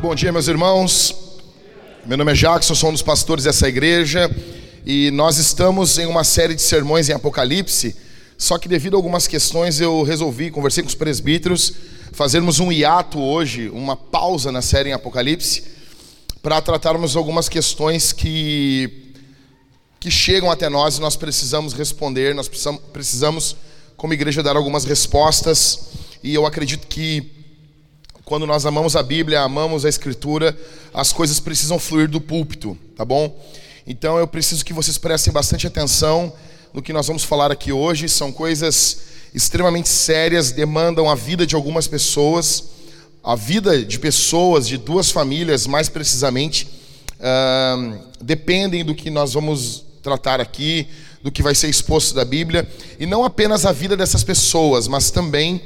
Muito bom dia, meus irmãos. Meu nome é Jackson, sou um dos pastores dessa igreja e nós estamos em uma série de sermões em Apocalipse. Só que devido a algumas questões eu resolvi, conversei com os presbíteros, fazermos um hiato hoje, uma pausa na série em Apocalipse, para tratarmos algumas questões que que chegam até nós e nós precisamos responder, nós precisamos, precisamos como igreja dar algumas respostas e eu acredito que quando nós amamos a Bíblia, amamos a Escritura, as coisas precisam fluir do púlpito, tá bom? Então eu preciso que vocês prestem bastante atenção no que nós vamos falar aqui hoje. São coisas extremamente sérias, demandam a vida de algumas pessoas, a vida de pessoas, de duas famílias, mais precisamente, uh, dependem do que nós vamos tratar aqui, do que vai ser exposto da Bíblia, e não apenas a vida dessas pessoas, mas também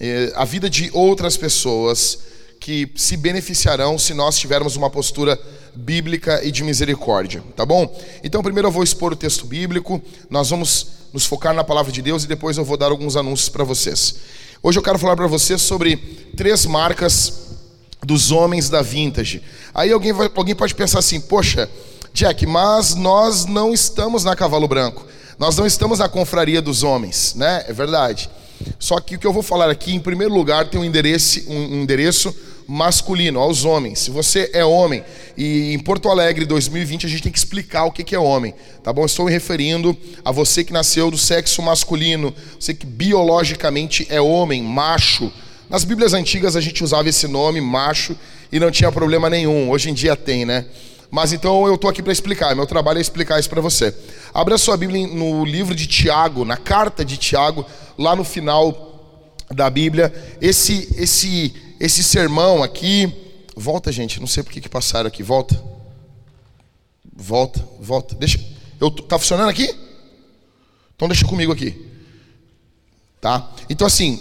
eh, a vida de outras pessoas que se beneficiarão se nós tivermos uma postura bíblica e de misericórdia, tá bom? Então, primeiro eu vou expor o texto bíblico, nós vamos nos focar na palavra de Deus e depois eu vou dar alguns anúncios para vocês. Hoje eu quero falar para vocês sobre três marcas dos homens da vintage. Aí alguém, vai, alguém pode pensar assim: poxa, Jack, mas nós não estamos na Cavalo Branco, nós não estamos na confraria dos homens, né? É verdade. Só que o que eu vou falar aqui, em primeiro lugar, tem um endereço, um endereço masculino, aos homens. Se você é homem, e em Porto Alegre 2020 a gente tem que explicar o que é homem, tá bom? Estou me referindo a você que nasceu do sexo masculino, você que biologicamente é homem, macho. Nas Bíblias antigas a gente usava esse nome, macho, e não tinha problema nenhum. Hoje em dia tem, né? Mas então eu estou aqui para explicar, meu trabalho é explicar isso para você. Abra sua Bíblia no livro de Tiago, na carta de Tiago, lá no final da Bíblia. Esse, esse, esse sermão aqui. Volta, gente, não sei por que, que passaram aqui. Volta. Volta, volta. Deixa. Eu, tá funcionando aqui? Então deixa comigo aqui. Tá? Então assim,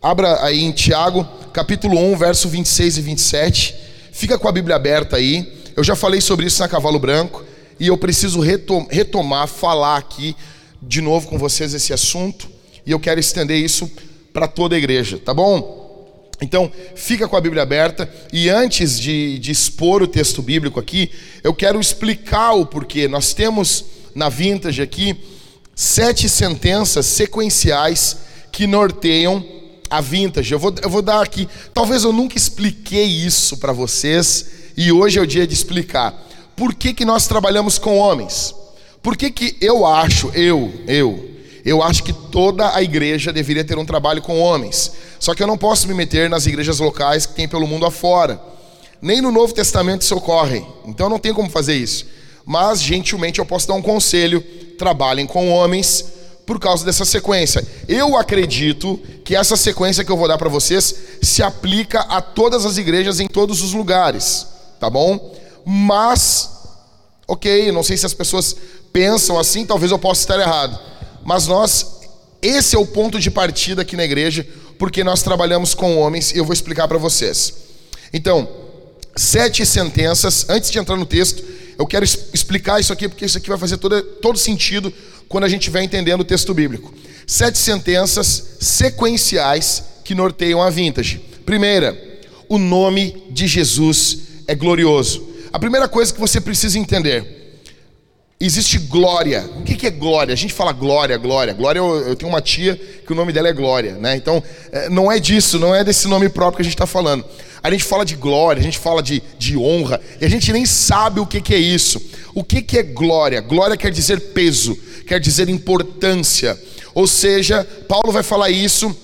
abra aí em Tiago, capítulo 1, verso 26 e 27. Fica com a Bíblia aberta aí. Eu já falei sobre isso na Cavalo Branco e eu preciso retomar, falar aqui de novo com vocês esse assunto e eu quero estender isso para toda a igreja, tá bom? Então, fica com a Bíblia aberta e antes de, de expor o texto bíblico aqui, eu quero explicar o porquê. Nós temos na Vintage aqui sete sentenças sequenciais que norteiam a Vintage. Eu vou, eu vou dar aqui, talvez eu nunca expliquei isso para vocês e hoje é o dia de explicar por que, que nós trabalhamos com homens. Por que, que eu acho, eu, eu, eu acho que toda a igreja deveria ter um trabalho com homens. Só que eu não posso me meter nas igrejas locais que tem pelo mundo afora. Nem no Novo Testamento isso ocorre. Então não tem como fazer isso. Mas, gentilmente, eu posso dar um conselho: trabalhem com homens por causa dessa sequência. Eu acredito que essa sequência que eu vou dar para vocês se aplica a todas as igrejas em todos os lugares tá bom? Mas, ok, não sei se as pessoas pensam assim, talvez eu possa estar errado. Mas nós, esse é o ponto de partida aqui na igreja, porque nós trabalhamos com homens e eu vou explicar para vocês. Então, sete sentenças, antes de entrar no texto, eu quero explicar isso aqui, porque isso aqui vai fazer todo, todo sentido quando a gente vai entendendo o texto bíblico. Sete sentenças sequenciais que norteiam a vintage. Primeira, o nome de Jesus é glorioso. A primeira coisa que você precisa entender: existe glória. O que é glória? A gente fala glória, glória. Glória, eu, tenho uma tia que o nome dela é Glória, né? Então, é, não é disso, não é desse nome próprio que a gente está falando. A gente fala de glória, a gente fala de, de honra, e a gente nem sabe o que, é isso. O que é glória? Glória quer dizer peso, quer dizer importância. Ou seja, Paulo vai falar isso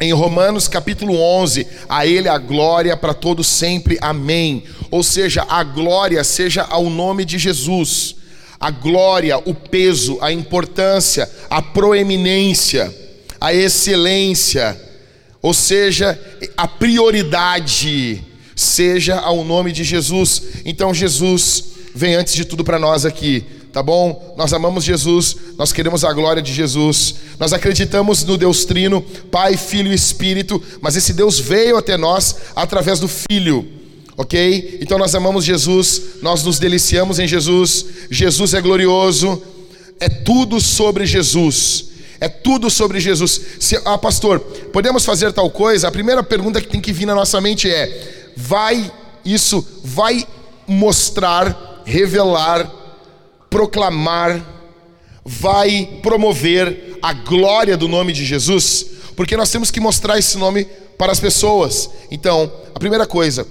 em Romanos capítulo 11, a Ele a glória para todos sempre, amém. Ou seja, a glória seja ao nome de Jesus, a glória, o peso, a importância, a proeminência, a excelência, ou seja, a prioridade, seja ao nome de Jesus. Então, Jesus vem antes de tudo para nós aqui tá bom? Nós amamos Jesus, nós queremos a glória de Jesus, nós acreditamos no Deus Trino, Pai, Filho e Espírito, mas esse Deus veio até nós através do Filho, ok? Então nós amamos Jesus, nós nos deliciamos em Jesus, Jesus é glorioso, é tudo sobre Jesus. É tudo sobre Jesus. Se, ah, pastor, podemos fazer tal coisa? A primeira pergunta que tem que vir na nossa mente é: vai isso vai mostrar, revelar, proclamar, vai promover a glória do nome de Jesus, porque nós temos que mostrar esse nome para as pessoas. Então, a primeira coisa,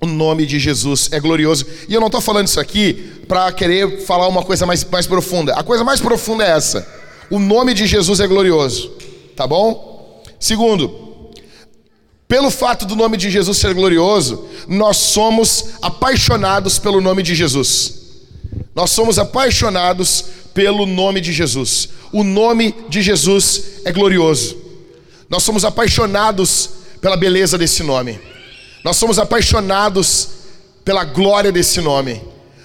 o nome de Jesus é glorioso. E eu não estou falando isso aqui para querer falar uma coisa mais, mais profunda. A coisa mais profunda é essa: o nome de Jesus é glorioso. Tá bom? Segundo, pelo fato do nome de Jesus ser glorioso, nós somos apaixonados pelo nome de Jesus. Nós somos apaixonados pelo nome de Jesus. O nome de Jesus é glorioso. Nós somos apaixonados pela beleza desse nome. Nós somos apaixonados pela glória desse nome.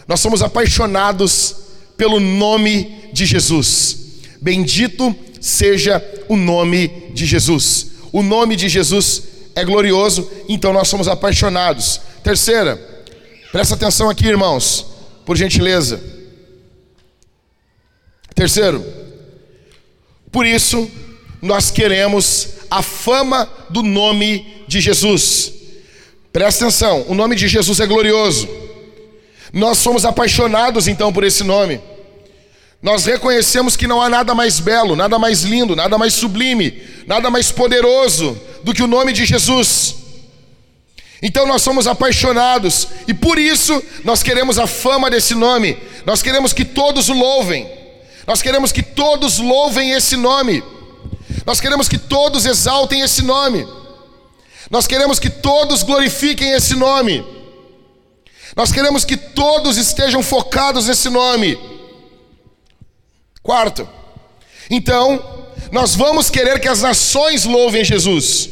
Nós somos apaixonados pelo nome de Jesus. Bendito seja o nome de Jesus. O nome de Jesus é glorioso, então nós somos apaixonados. Terceira, presta atenção aqui, irmãos, por gentileza. Terceiro, por isso nós queremos a fama do nome de Jesus. Presta atenção, o nome de Jesus é glorioso. Nós somos apaixonados então por esse nome. Nós reconhecemos que não há nada mais belo, nada mais lindo, nada mais sublime, nada mais poderoso do que o nome de Jesus. Então nós somos apaixonados e por isso nós queremos a fama desse nome. Nós queremos que todos o louvem. Nós queremos que todos louvem esse nome. Nós queremos que todos exaltem esse nome. Nós queremos que todos glorifiquem esse nome. Nós queremos que todos estejam focados nesse nome. Quarto, então, nós vamos querer que as nações louvem Jesus.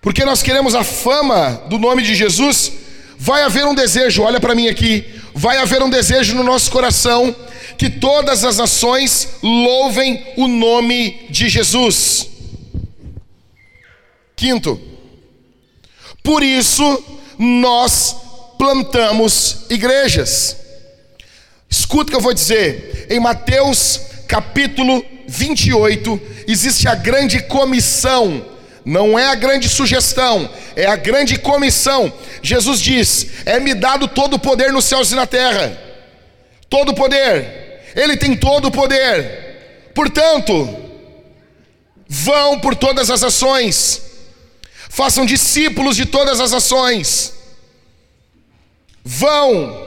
Porque nós queremos a fama do nome de Jesus, vai haver um desejo, olha para mim aqui, vai haver um desejo no nosso coração que todas as nações louvem o nome de Jesus. Quinto, por isso nós plantamos igrejas. Escuta o que eu vou dizer. Em Mateus capítulo 28, existe a grande comissão. Não é a grande sugestão, é a grande comissão. Jesus diz: É-me dado todo o poder nos céus e na terra. Todo o poder. Ele tem todo o poder. Portanto, vão por todas as ações façam discípulos de todas as ações. Vão,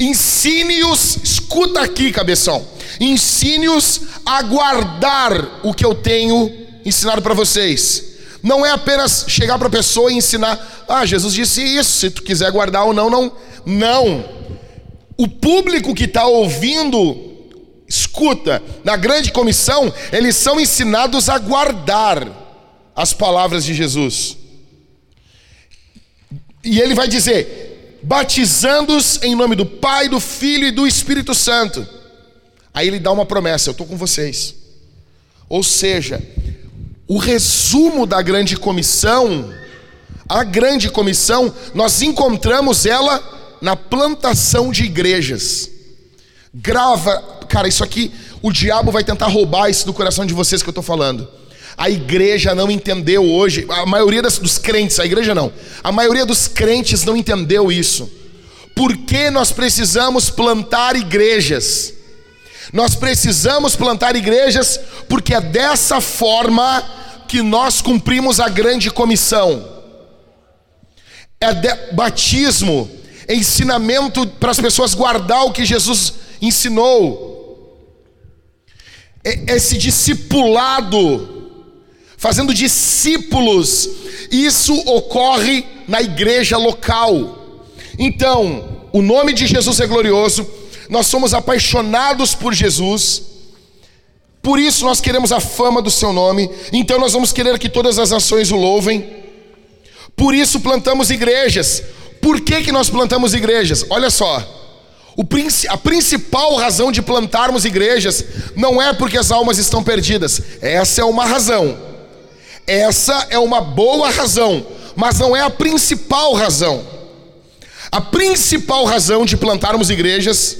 ensine-os, escuta aqui, cabeção, ensine-os a guardar o que eu tenho ensinado para vocês. Não é apenas chegar para a pessoa e ensinar, ah, Jesus disse isso, se tu quiser guardar ou não, não. Não. O público que está ouvindo, escuta, na grande comissão, eles são ensinados a guardar as palavras de Jesus. E ele vai dizer: batizando-os em nome do Pai, do Filho e do Espírito Santo. Aí ele dá uma promessa: eu estou com vocês. Ou seja, o resumo da grande comissão, a grande comissão, nós encontramos ela na plantação de igrejas. Grava, cara, isso aqui, o diabo vai tentar roubar isso do coração de vocês que eu estou falando. A igreja não entendeu hoje, a maioria dos crentes, a igreja não, a maioria dos crentes não entendeu isso. Por que nós precisamos plantar igrejas? Nós precisamos plantar igrejas porque é dessa forma que nós cumprimos a grande comissão. É de, batismo, ensinamento para as pessoas guardar o que Jesus ensinou. É, esse discipulado fazendo discípulos. Isso ocorre na igreja local. Então, o nome de Jesus é glorioso, nós somos apaixonados por Jesus, por isso nós queremos a fama do seu nome, então nós vamos querer que todas as nações o louvem. Por isso plantamos igrejas. Por que, que nós plantamos igrejas? Olha só. A principal razão de plantarmos igrejas não é porque as almas estão perdidas, essa é uma razão. Essa é uma boa razão, mas não é a principal razão. A principal razão de plantarmos igrejas,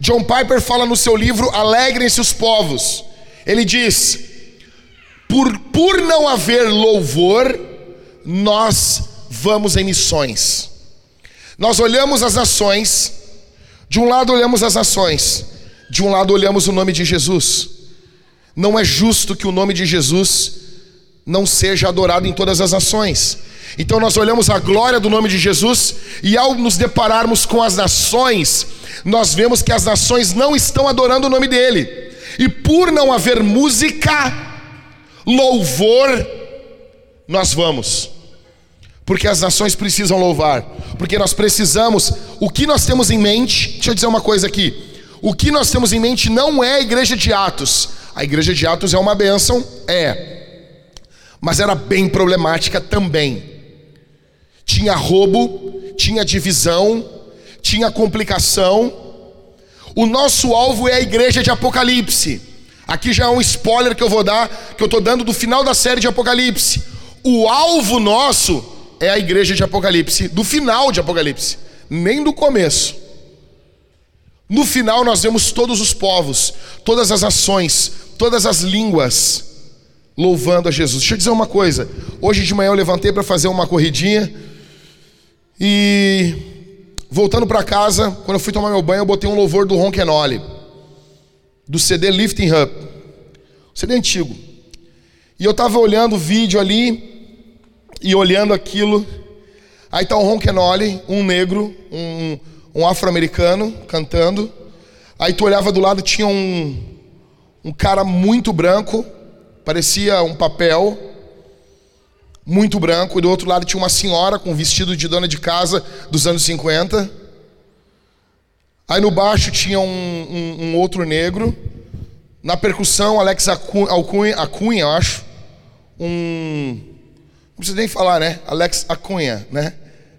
John Piper fala no seu livro Alegrem-se os povos. Ele diz: por, por não haver louvor, nós vamos em missões. Nós olhamos as nações, de um lado olhamos as nações, de um lado olhamos o nome de Jesus. Não é justo que o nome de Jesus não seja adorado em todas as nações. Então nós olhamos a glória do nome de Jesus e ao nos depararmos com as nações, nós vemos que as nações não estão adorando o nome dele. E por não haver música, louvor, nós vamos. Porque as nações precisam louvar. Porque nós precisamos. O que nós temos em mente, deixa eu dizer uma coisa aqui. O que nós temos em mente não é a igreja de Atos. A igreja de Atos é uma bênção? É. Mas era bem problemática também. Tinha roubo, tinha divisão, tinha complicação. O nosso alvo é a igreja de Apocalipse. Aqui já é um spoiler que eu vou dar, que eu estou dando do final da série de Apocalipse. O alvo nosso é a igreja de Apocalipse, do final de Apocalipse, nem do começo. No final nós vemos todos os povos, todas as ações, todas as línguas louvando a Jesus. Deixa eu dizer uma coisa. Hoje de manhã eu levantei para fazer uma corridinha e voltando para casa, quando eu fui tomar meu banho, eu botei um louvor do Ron Kenoli, do CD Lifting Up. CD antigo. E eu estava olhando o vídeo ali e olhando aquilo. Aí tá o Ron Kenoli, um negro, um, um afro-americano cantando. Aí tu olhava do lado, tinha um, um cara muito branco, parecia um papel, muito branco, e do outro lado tinha uma senhora com vestido de dona de casa dos anos 50. Aí no baixo tinha um, um, um outro negro. Na percussão, Alex Acunha, Acunha, eu acho. Um. Não precisa nem falar, né? Alex Acunha, né?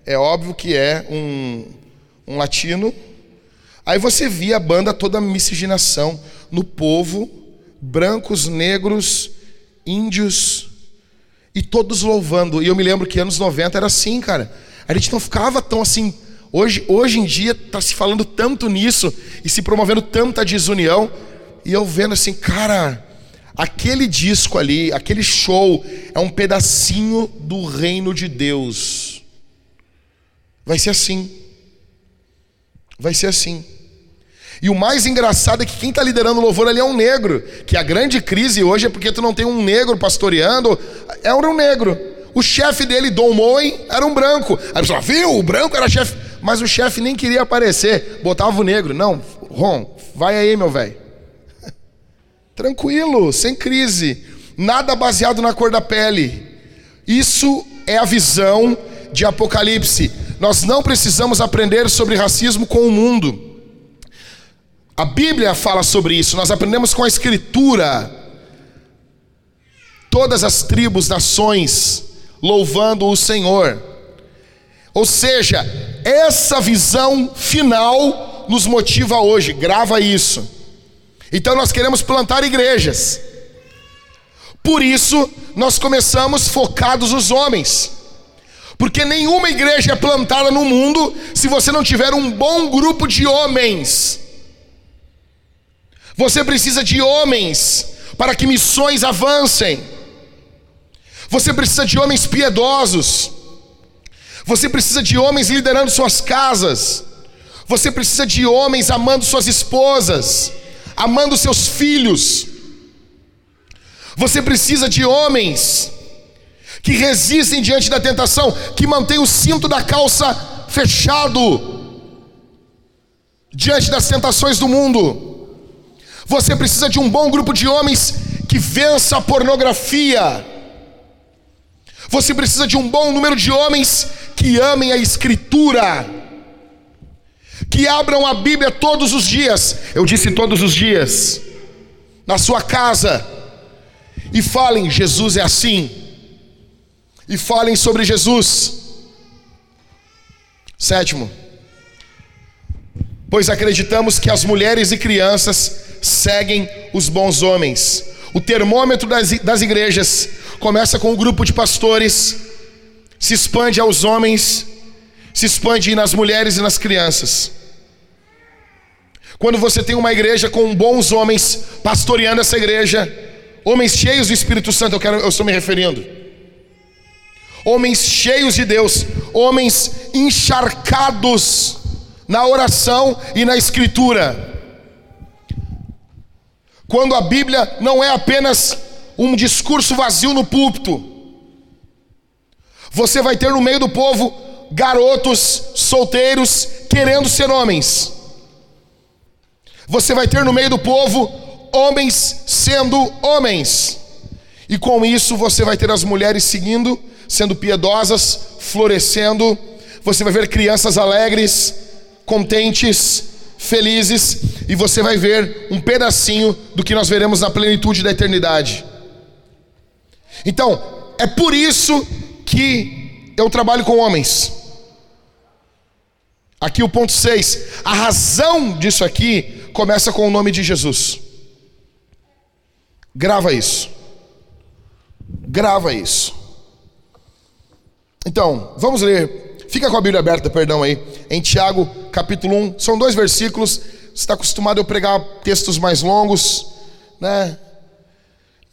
É óbvio que é um, um latino. Aí você via a banda toda miscigenação no povo, brancos, negros, índios, e todos louvando. E eu me lembro que anos 90 era assim, cara. A gente não ficava tão assim. Hoje, hoje em dia está se falando tanto nisso e se promovendo tanta desunião. E eu vendo assim, cara, aquele disco ali, aquele show é um pedacinho do reino de Deus. Vai ser assim. Vai ser assim. E o mais engraçado é que quem está liderando o louvor ali é um negro. Que a grande crise hoje é porque tu não tem um negro pastoreando. É um negro. O chefe dele, Dom Moen, era um branco. Aí a pessoa, viu? O branco era chefe. Mas o chefe nem queria aparecer. Botava o negro. Não, Ron, vai aí, meu velho. Tranquilo, sem crise. Nada baseado na cor da pele. Isso é a visão de Apocalipse. Nós não precisamos aprender sobre racismo com o mundo. A Bíblia fala sobre isso, nós aprendemos com a Escritura. Todas as tribos, nações, louvando o Senhor. Ou seja, essa visão final nos motiva hoje, grava isso. Então nós queremos plantar igrejas. Por isso, nós começamos focados nos homens. Porque nenhuma igreja é plantada no mundo se você não tiver um bom grupo de homens você precisa de homens para que missões avancem. Você precisa de homens piedosos. Você precisa de homens liderando suas casas. Você precisa de homens amando suas esposas, amando seus filhos. Você precisa de homens que resistem diante da tentação, que mantêm o cinto da calça fechado diante das tentações do mundo. Você precisa de um bom grupo de homens que vença a pornografia. Você precisa de um bom número de homens que amem a Escritura, que abram a Bíblia todos os dias. Eu disse todos os dias, na sua casa, e falem: Jesus é assim, e falem sobre Jesus. Sétimo, pois acreditamos que as mulheres e crianças seguem os bons homens. O termômetro das, das igrejas começa com um grupo de pastores, se expande aos homens, se expande nas mulheres e nas crianças. Quando você tem uma igreja com bons homens pastoreando essa igreja, homens cheios do Espírito Santo, eu, quero, eu estou me referindo. homens cheios de Deus, homens encharcados na oração e na escritura. Quando a Bíblia não é apenas um discurso vazio no púlpito, você vai ter no meio do povo garotos solteiros querendo ser homens. Você vai ter no meio do povo homens sendo homens. E com isso você vai ter as mulheres seguindo, sendo piedosas, florescendo. Você vai ver crianças alegres, contentes, felizes, e você vai ver um pedacinho do que nós veremos na plenitude da eternidade. Então, é por isso que eu trabalho com homens. Aqui o ponto 6. A razão disso aqui começa com o nome de Jesus. Grava isso. Grava isso. Então, vamos ler. Fica com a Bíblia aberta, perdão aí. Em Tiago, capítulo 1. São dois versículos. Você está acostumado a pregar textos mais longos, né?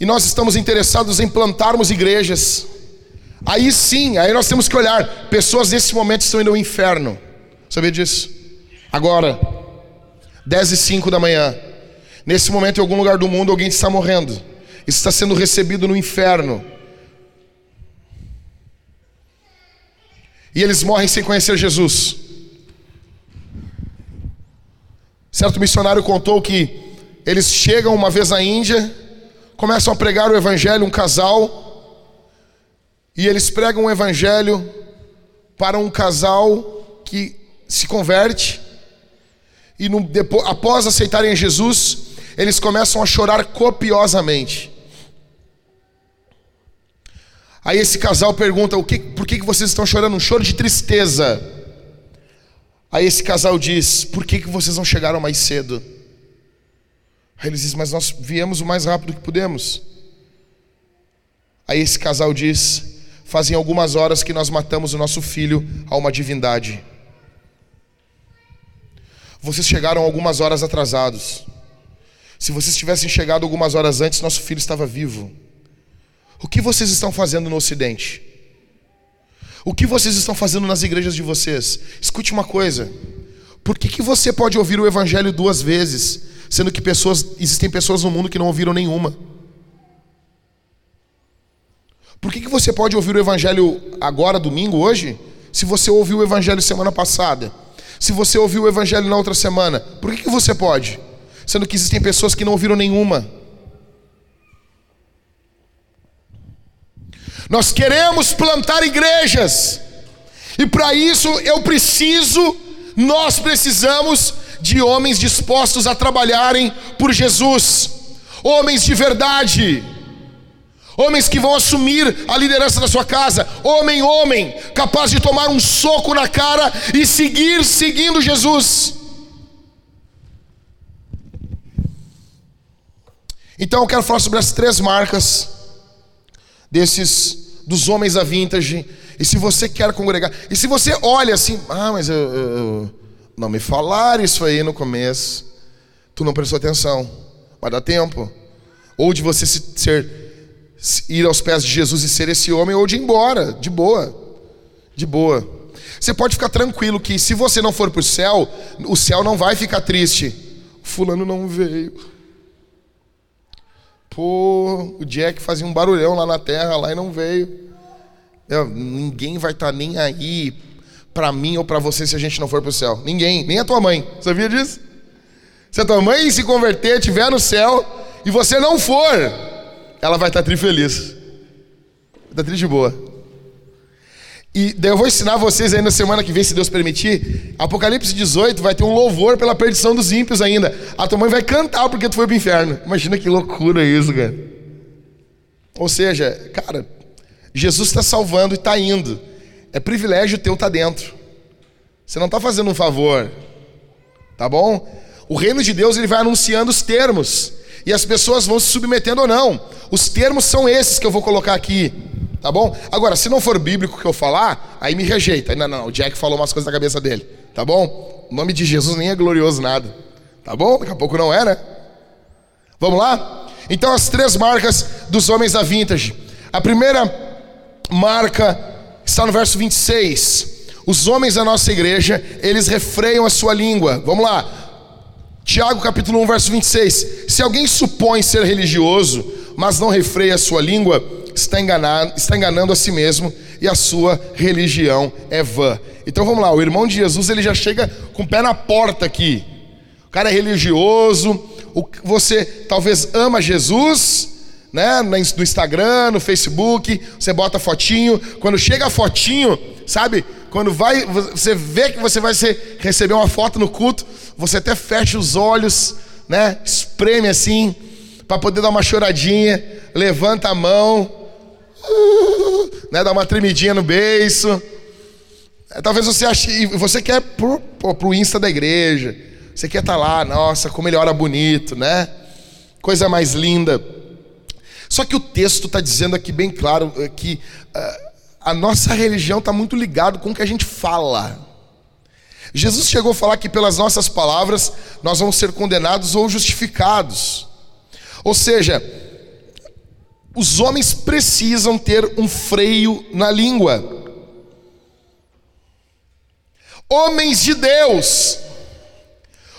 E nós estamos interessados em plantarmos igrejas. Aí sim, aí nós temos que olhar. Pessoas nesse momento estão indo ao inferno. Sabia disso? Agora, 10 e 5 da manhã. Nesse momento, em algum lugar do mundo, alguém está morrendo. Está sendo recebido no inferno. E eles morrem sem conhecer Jesus. Certo missionário contou que eles chegam uma vez na Índia, começam a pregar o evangelho, um casal, e eles pregam o evangelho para um casal que se converte, e no, depois, após aceitarem Jesus, eles começam a chorar copiosamente. Aí esse casal pergunta: o que, por que vocês estão chorando? Um choro de tristeza. Aí esse casal diz: por que, que vocês não chegaram mais cedo? Aí eles dizem: mas nós viemos o mais rápido que pudemos. Aí esse casal diz: fazem algumas horas que nós matamos o nosso filho a uma divindade. Vocês chegaram algumas horas atrasados. Se vocês tivessem chegado algumas horas antes, nosso filho estava vivo. O que vocês estão fazendo no Ocidente? O que vocês estão fazendo nas igrejas de vocês? Escute uma coisa. Por que, que você pode ouvir o Evangelho duas vezes, sendo que pessoas, existem pessoas no mundo que não ouviram nenhuma? Por que, que você pode ouvir o Evangelho agora, domingo, hoje, se você ouviu o Evangelho semana passada? Se você ouviu o Evangelho na outra semana? Por que, que você pode? Sendo que existem pessoas que não ouviram nenhuma. Nós queremos plantar igrejas, e para isso eu preciso, nós precisamos de homens dispostos a trabalharem por Jesus, homens de verdade, homens que vão assumir a liderança da sua casa, homem, homem, capaz de tomar um soco na cara e seguir seguindo Jesus. Então eu quero falar sobre as três marcas desses dos homens da vintage. E se você quer congregar, e se você olha assim, ah, mas eu, eu, não me falaram isso aí no começo, tu não prestou atenção, vai dar tempo. Ou de você se, ser, ir aos pés de Jesus e ser esse homem, ou de ir embora, de boa, de boa. Você pode ficar tranquilo que se você não for para o céu, o céu não vai ficar triste. Fulano não veio. Pô, o Jack fazia um barulhão lá na terra lá e não veio. Eu, ninguém vai estar tá nem aí para mim ou para você se a gente não for para o céu. Ninguém, nem a tua mãe. Sabia disso? Se a tua mãe se converter, estiver no céu e você não for, ela vai estar tá tri feliz. Está triste de boa. E daí eu vou ensinar vocês aí na semana que vem, se Deus permitir. Apocalipse 18 vai ter um louvor pela perdição dos ímpios ainda. A tua mãe vai cantar porque tu foi pro inferno. Imagina que loucura isso, cara. Ou seja, cara, Jesus está salvando e está indo. É privilégio teu estar tá dentro. Você não está fazendo um favor. Tá bom? O reino de Deus ele vai anunciando os termos. E as pessoas vão se submetendo ou não. Os termos são esses que eu vou colocar aqui. Tá bom? Agora, se não for bíblico que eu falar, aí me rejeita. Não, não, o Jack falou umas coisas da cabeça dele. Tá bom? O nome de Jesus nem é glorioso nada. Tá bom? Daqui a pouco não é, né? Vamos lá? Então, as três marcas dos homens da vintage. A primeira marca está no verso 26. Os homens da nossa igreja, eles refreiam a sua língua. Vamos lá. Tiago capítulo 1, verso 26. Se alguém supõe ser religioso, mas não refreia a sua língua, está enganado, está enganando a si mesmo e a sua religião é vã. Então vamos lá, o irmão de Jesus, ele já chega com o pé na porta aqui. O cara é religioso, você talvez ama Jesus, né? No Instagram, no Facebook, você bota fotinho. Quando chega a fotinho, sabe? Quando vai, você vê que você vai ser, receber uma foto no culto, você até fecha os olhos, né? Espreme assim, para poder dar uma choradinha, levanta a mão, né? Dá uma tremidinha no beiço. É, talvez você ache, você quer pro, pro, Insta da igreja. Você quer estar tá lá, nossa, como ele ora bonito, né? Coisa mais linda. Só que o texto está dizendo aqui bem claro eh, que uh, a nossa religião está muito ligado com o que a gente fala. Jesus chegou a falar que pelas nossas palavras nós vamos ser condenados ou justificados. Ou seja, os homens precisam ter um freio na língua. Homens de Deus,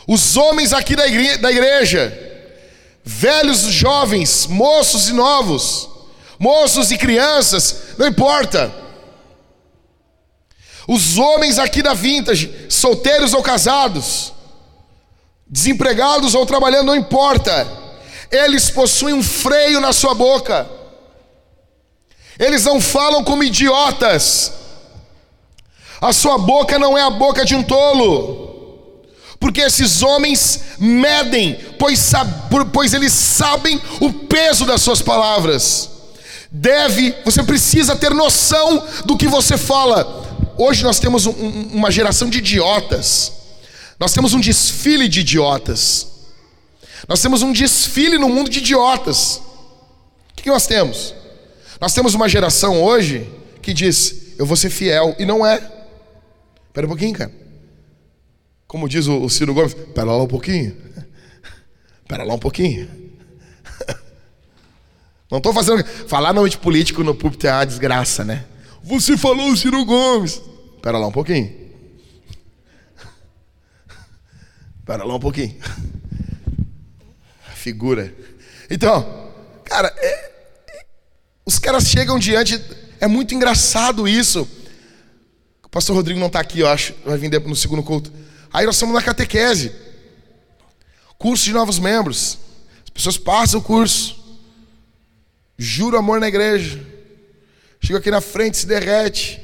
os homens aqui da igreja, da igreja velhos, jovens, moços e novos, moços e crianças, não importa. Os homens aqui da Vintage, solteiros ou casados, desempregados ou trabalhando, não importa. Eles possuem um freio na sua boca. Eles não falam como idiotas. A sua boca não é a boca de um tolo porque esses homens medem, pois, pois eles sabem o peso das suas palavras. Deve, você precisa ter noção do que você fala. Hoje nós temos um, uma geração de idiotas, nós temos um desfile de idiotas, nós temos um desfile no mundo de idiotas. O que nós temos? Nós temos uma geração hoje que diz: Eu vou ser fiel, e não é. Espera um pouquinho, cara. Como diz o Ciro Gomes, pera lá um pouquinho. Pera lá um pouquinho. Não estou fazendo. Falar nome de político no púlpito é uma desgraça, né? Você falou o Ciro Gomes. Pera lá um pouquinho. Pera lá um pouquinho. Figura. Então, cara, é, os caras chegam diante. É muito engraçado isso. O pastor Rodrigo não está aqui, eu acho. Vai vir no segundo culto. Aí nós estamos na catequese. Curso de novos membros. As pessoas passam o curso. Juro amor na igreja. Chega aqui na frente, se derrete.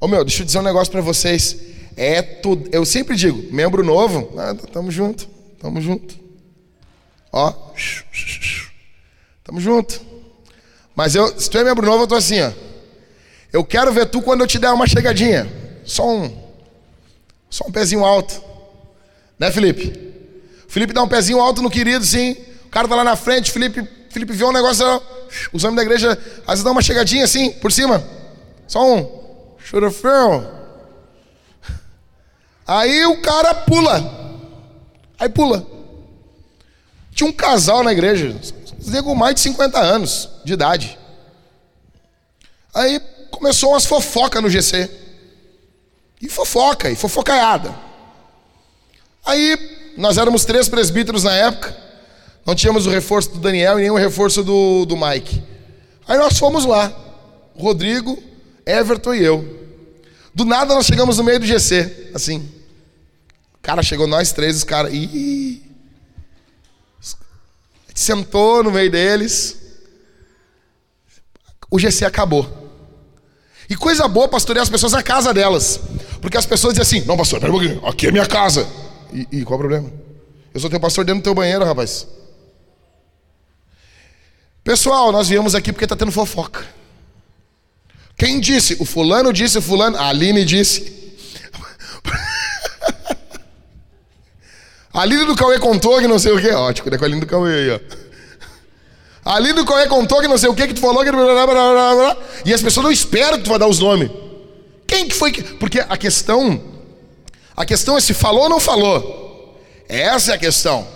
Ô meu, deixa eu dizer um negócio para vocês. É tudo. Eu sempre digo, membro novo, ah, tamo junto, tamo junto. Ó, tamo junto. Mas eu, se tu é membro novo, eu tô assim, ó. Eu quero ver tu quando eu te der uma chegadinha. Só um. Só um pezinho alto. Né, Felipe? Felipe dá um pezinho alto no querido, sim. O cara tá lá na frente, Felipe, Felipe viu um negócio, os homens da igreja, às vezes dá uma chegadinha assim, por cima. Só um. Churufão. Aí o cara pula. Aí pula. Tinha um casal na igreja, com mais de 50 anos de idade. Aí começou umas fofocas no GC. E fofoca, e fofocaiada. Aí, nós éramos três presbíteros na época, não tínhamos o reforço do Daniel e nem o reforço do, do Mike. Aí nós fomos lá, Rodrigo, Everton e eu. Do nada nós chegamos no meio do GC, assim. O cara chegou, nós três, os caras. Ih! Sentou no meio deles. O GC acabou. E coisa boa pastorear as pessoas na casa delas. Porque as pessoas dizem assim: Não, pastor, pera um pouquinho, aqui é minha casa. E, e qual o problema? Eu sou teu pastor dentro do teu banheiro, rapaz. Pessoal, nós viemos aqui porque está tendo fofoca. Quem disse? O fulano disse, o fulano. A Aline disse. A Aline do Cauê contou que não sei o que. Ótimo, é com a Aline do Cauê aí, ó. Ali no Cauê contou que não sei o que que tu falou, que... e as pessoas não esperam que tu vai dar os nomes. Quem que foi que. Porque a questão. A questão é se falou ou não falou. Essa é a questão.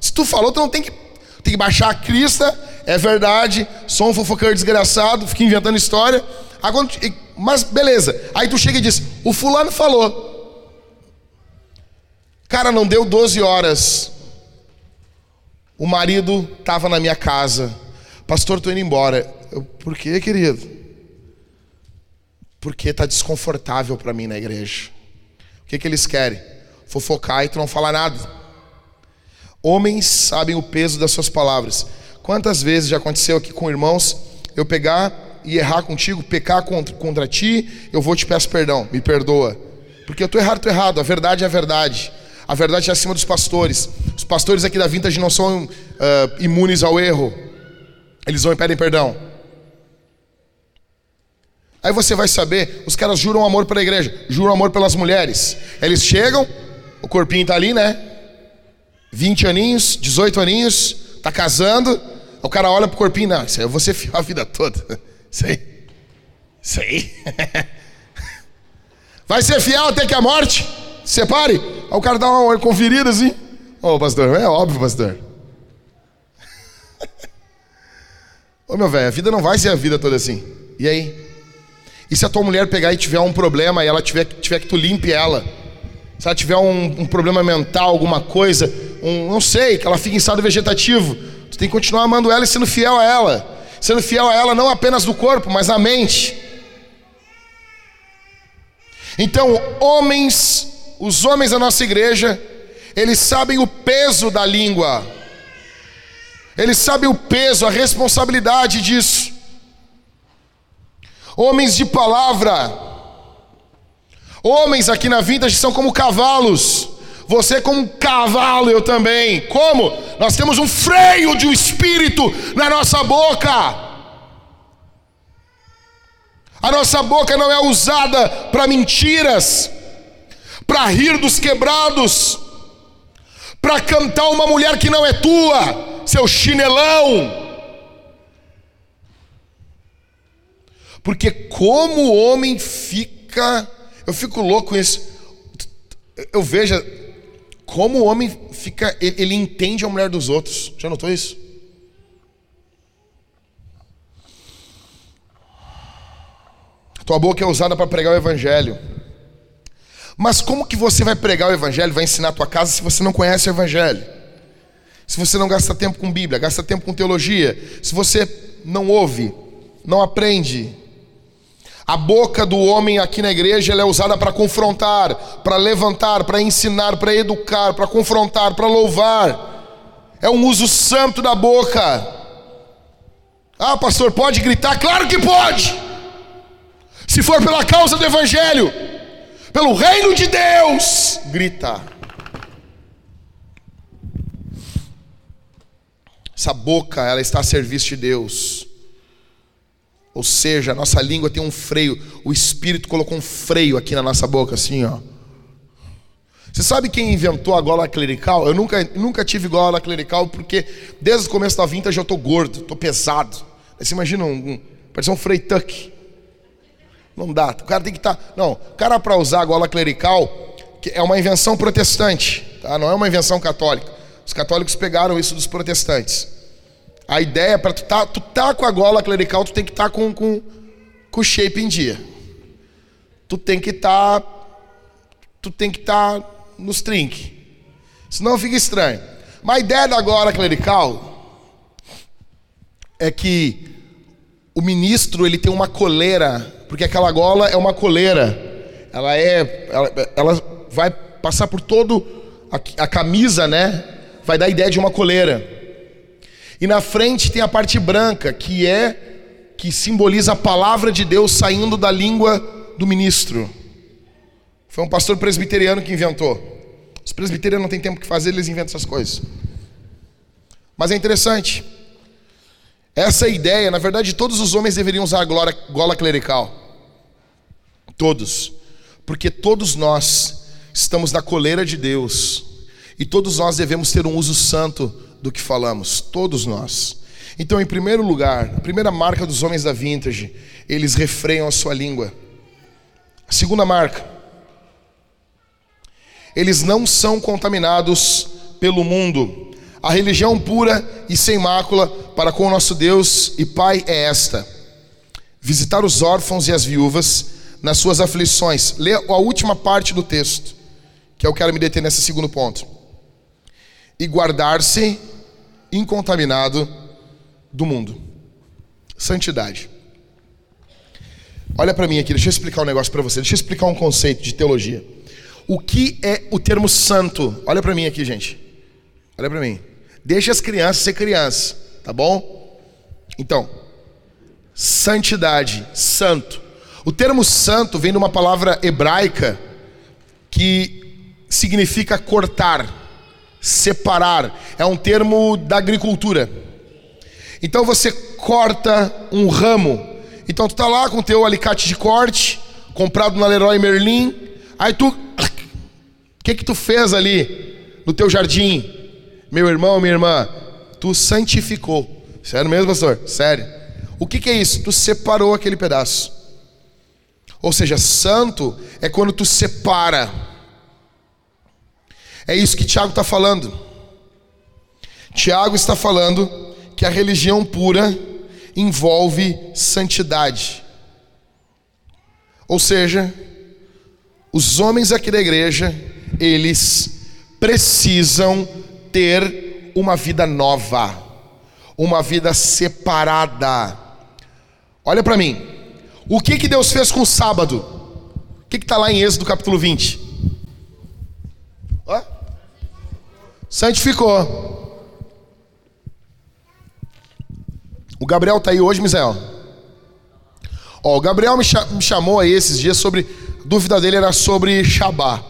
Se tu falou, tu não tem que. Tem que baixar a crista, é verdade, sou um fofoqueiro desgraçado, fica inventando história. Mas beleza. Aí tu chega e diz: o fulano falou. Cara, não deu 12 horas. O marido estava na minha casa. Pastor, estou indo embora. Eu, Por quê, querido? Porque está desconfortável para mim na igreja. O que, que eles querem? Fofocar e tu não falar nada. Homens sabem o peso das suas palavras. Quantas vezes já aconteceu aqui com irmãos eu pegar e errar contigo, pecar contra, contra ti, eu vou te peço perdão, me perdoa. Porque eu estou errado, estou errado, a verdade é a verdade. A verdade é acima dos pastores. Os pastores aqui da Vintage não são uh, imunes ao erro. Eles vão e pedem perdão. Aí você vai saber, os caras juram amor pela igreja, juram amor pelas mulheres. Eles chegam, o corpinho tá ali, né? 20 aninhos, 18 aninhos, tá casando. O cara olha pro corpinho, não, isso aí eu vou ser fiel a vida toda. Isso aí. Isso aí. Vai ser fiel até que a morte separe. Aí o cara dá uma conferida assim. Ô, oh, pastor, é óbvio, pastor. Ô, meu velho, a vida não vai ser a vida toda assim. E aí? E se a tua mulher pegar e tiver um problema e ela tiver, tiver que tu limpe ela? Se ela tiver um, um problema mental, alguma coisa, um, não sei, que ela fique em estado vegetativo, tu tem que continuar amando ela e sendo fiel a ela sendo fiel a ela não apenas no corpo, mas na mente. Então, homens, os homens da nossa igreja, eles sabem o peso da língua, eles sabem o peso, a responsabilidade disso. Homens de palavra, homens aqui na vintage são como cavalos, você como um cavalo, eu também. Como? Nós temos um freio de um espírito na nossa boca. A nossa boca não é usada para mentiras, para rir dos quebrados, para cantar uma mulher que não é tua, seu chinelão. Porque como o homem fica, eu fico louco com isso. Eu vejo como o homem fica, ele, entende a mulher dos outros. Já notou isso? Tua boca é usada para pregar o evangelho. Mas como que você vai pregar o evangelho, vai ensinar a tua casa se você não conhece o evangelho? Se você não gasta tempo com Bíblia, gasta tempo com teologia, se você não ouve, não aprende, a boca do homem aqui na igreja é usada para confrontar, para levantar, para ensinar, para educar, para confrontar, para louvar. É um uso santo da boca. Ah, pastor, pode gritar? Claro que pode. Se for pela causa do evangelho, pelo reino de Deus, grita. Essa boca, ela está a serviço de Deus. Ou seja, a nossa língua tem um freio. O Espírito colocou um freio aqui na nossa boca, assim, ó. Você sabe quem inventou a gola clerical? Eu nunca, nunca tive gola clerical porque desde o começo da vintage eu tô gordo, tô pesado. Aí você imagina um, um parece um Frei Tuck. Não dá. O cara tem que estar. Tá, não, o cara para usar a gola clerical é uma invenção protestante, tá? Não é uma invenção católica. Os católicos pegaram isso dos protestantes. A ideia é para tu tá, tu tá com a gola clerical, tu tem que estar tá com, com, com o shape em dia. Tu tem que estar tá, tu tem que estar tá nos trinques. Senão fica estranho. Mas a ideia da gola clerical é que o ministro ele tem uma coleira, porque aquela gola é uma coleira. Ela é ela, ela vai passar por todo a, a camisa, né? Vai dar a ideia de uma coleira. E na frente tem a parte branca, que é que simboliza a palavra de Deus saindo da língua do ministro. Foi um pastor presbiteriano que inventou. Os presbiterianos não têm tempo que fazer, eles inventam essas coisas. Mas é interessante. Essa ideia, na verdade, todos os homens deveriam usar a gola, gola clerical. Todos. Porque todos nós estamos na coleira de Deus. E todos nós devemos ter um uso santo do que falamos, todos nós. Então, em primeiro lugar, a primeira marca dos homens da vintage, eles refreiam a sua língua. A segunda marca, eles não são contaminados pelo mundo. A religião pura e sem mácula para com o nosso Deus e Pai é esta: visitar os órfãos e as viúvas nas suas aflições. Lê a última parte do texto, que eu quero me deter nesse segundo ponto. E guardar-se incontaminado do mundo. Santidade. Olha para mim aqui, deixa eu explicar um negócio para você. Deixa eu explicar um conceito de teologia. O que é o termo santo? Olha para mim aqui, gente. Olha para mim. Deixa as crianças ser crianças, tá bom? Então, santidade, santo. O termo santo vem de uma palavra hebraica que significa cortar, separar. É um termo da agricultura. Então você corta um ramo. Então tu tá lá com o teu alicate de corte, comprado na Leroy Merlin. Aí tu, o que que tu fez ali no teu jardim, meu irmão, minha irmã? Tu santificou. Sério mesmo, pastor? Sério. O que, que é isso? Tu separou aquele pedaço. Ou seja, santo é quando tu separa. É isso que Tiago está falando. Tiago está falando que a religião pura envolve santidade. Ou seja, os homens aqui da igreja, eles precisam ter uma vida nova, uma vida separada. Olha para mim. O que que Deus fez com o sábado? O que está lá em Êxodo capítulo 20? Hã? Santificou. O Gabriel está aí hoje, Misael? Ó, o Gabriel me, me chamou aí esses dias sobre. A dúvida dele era sobre Shabá.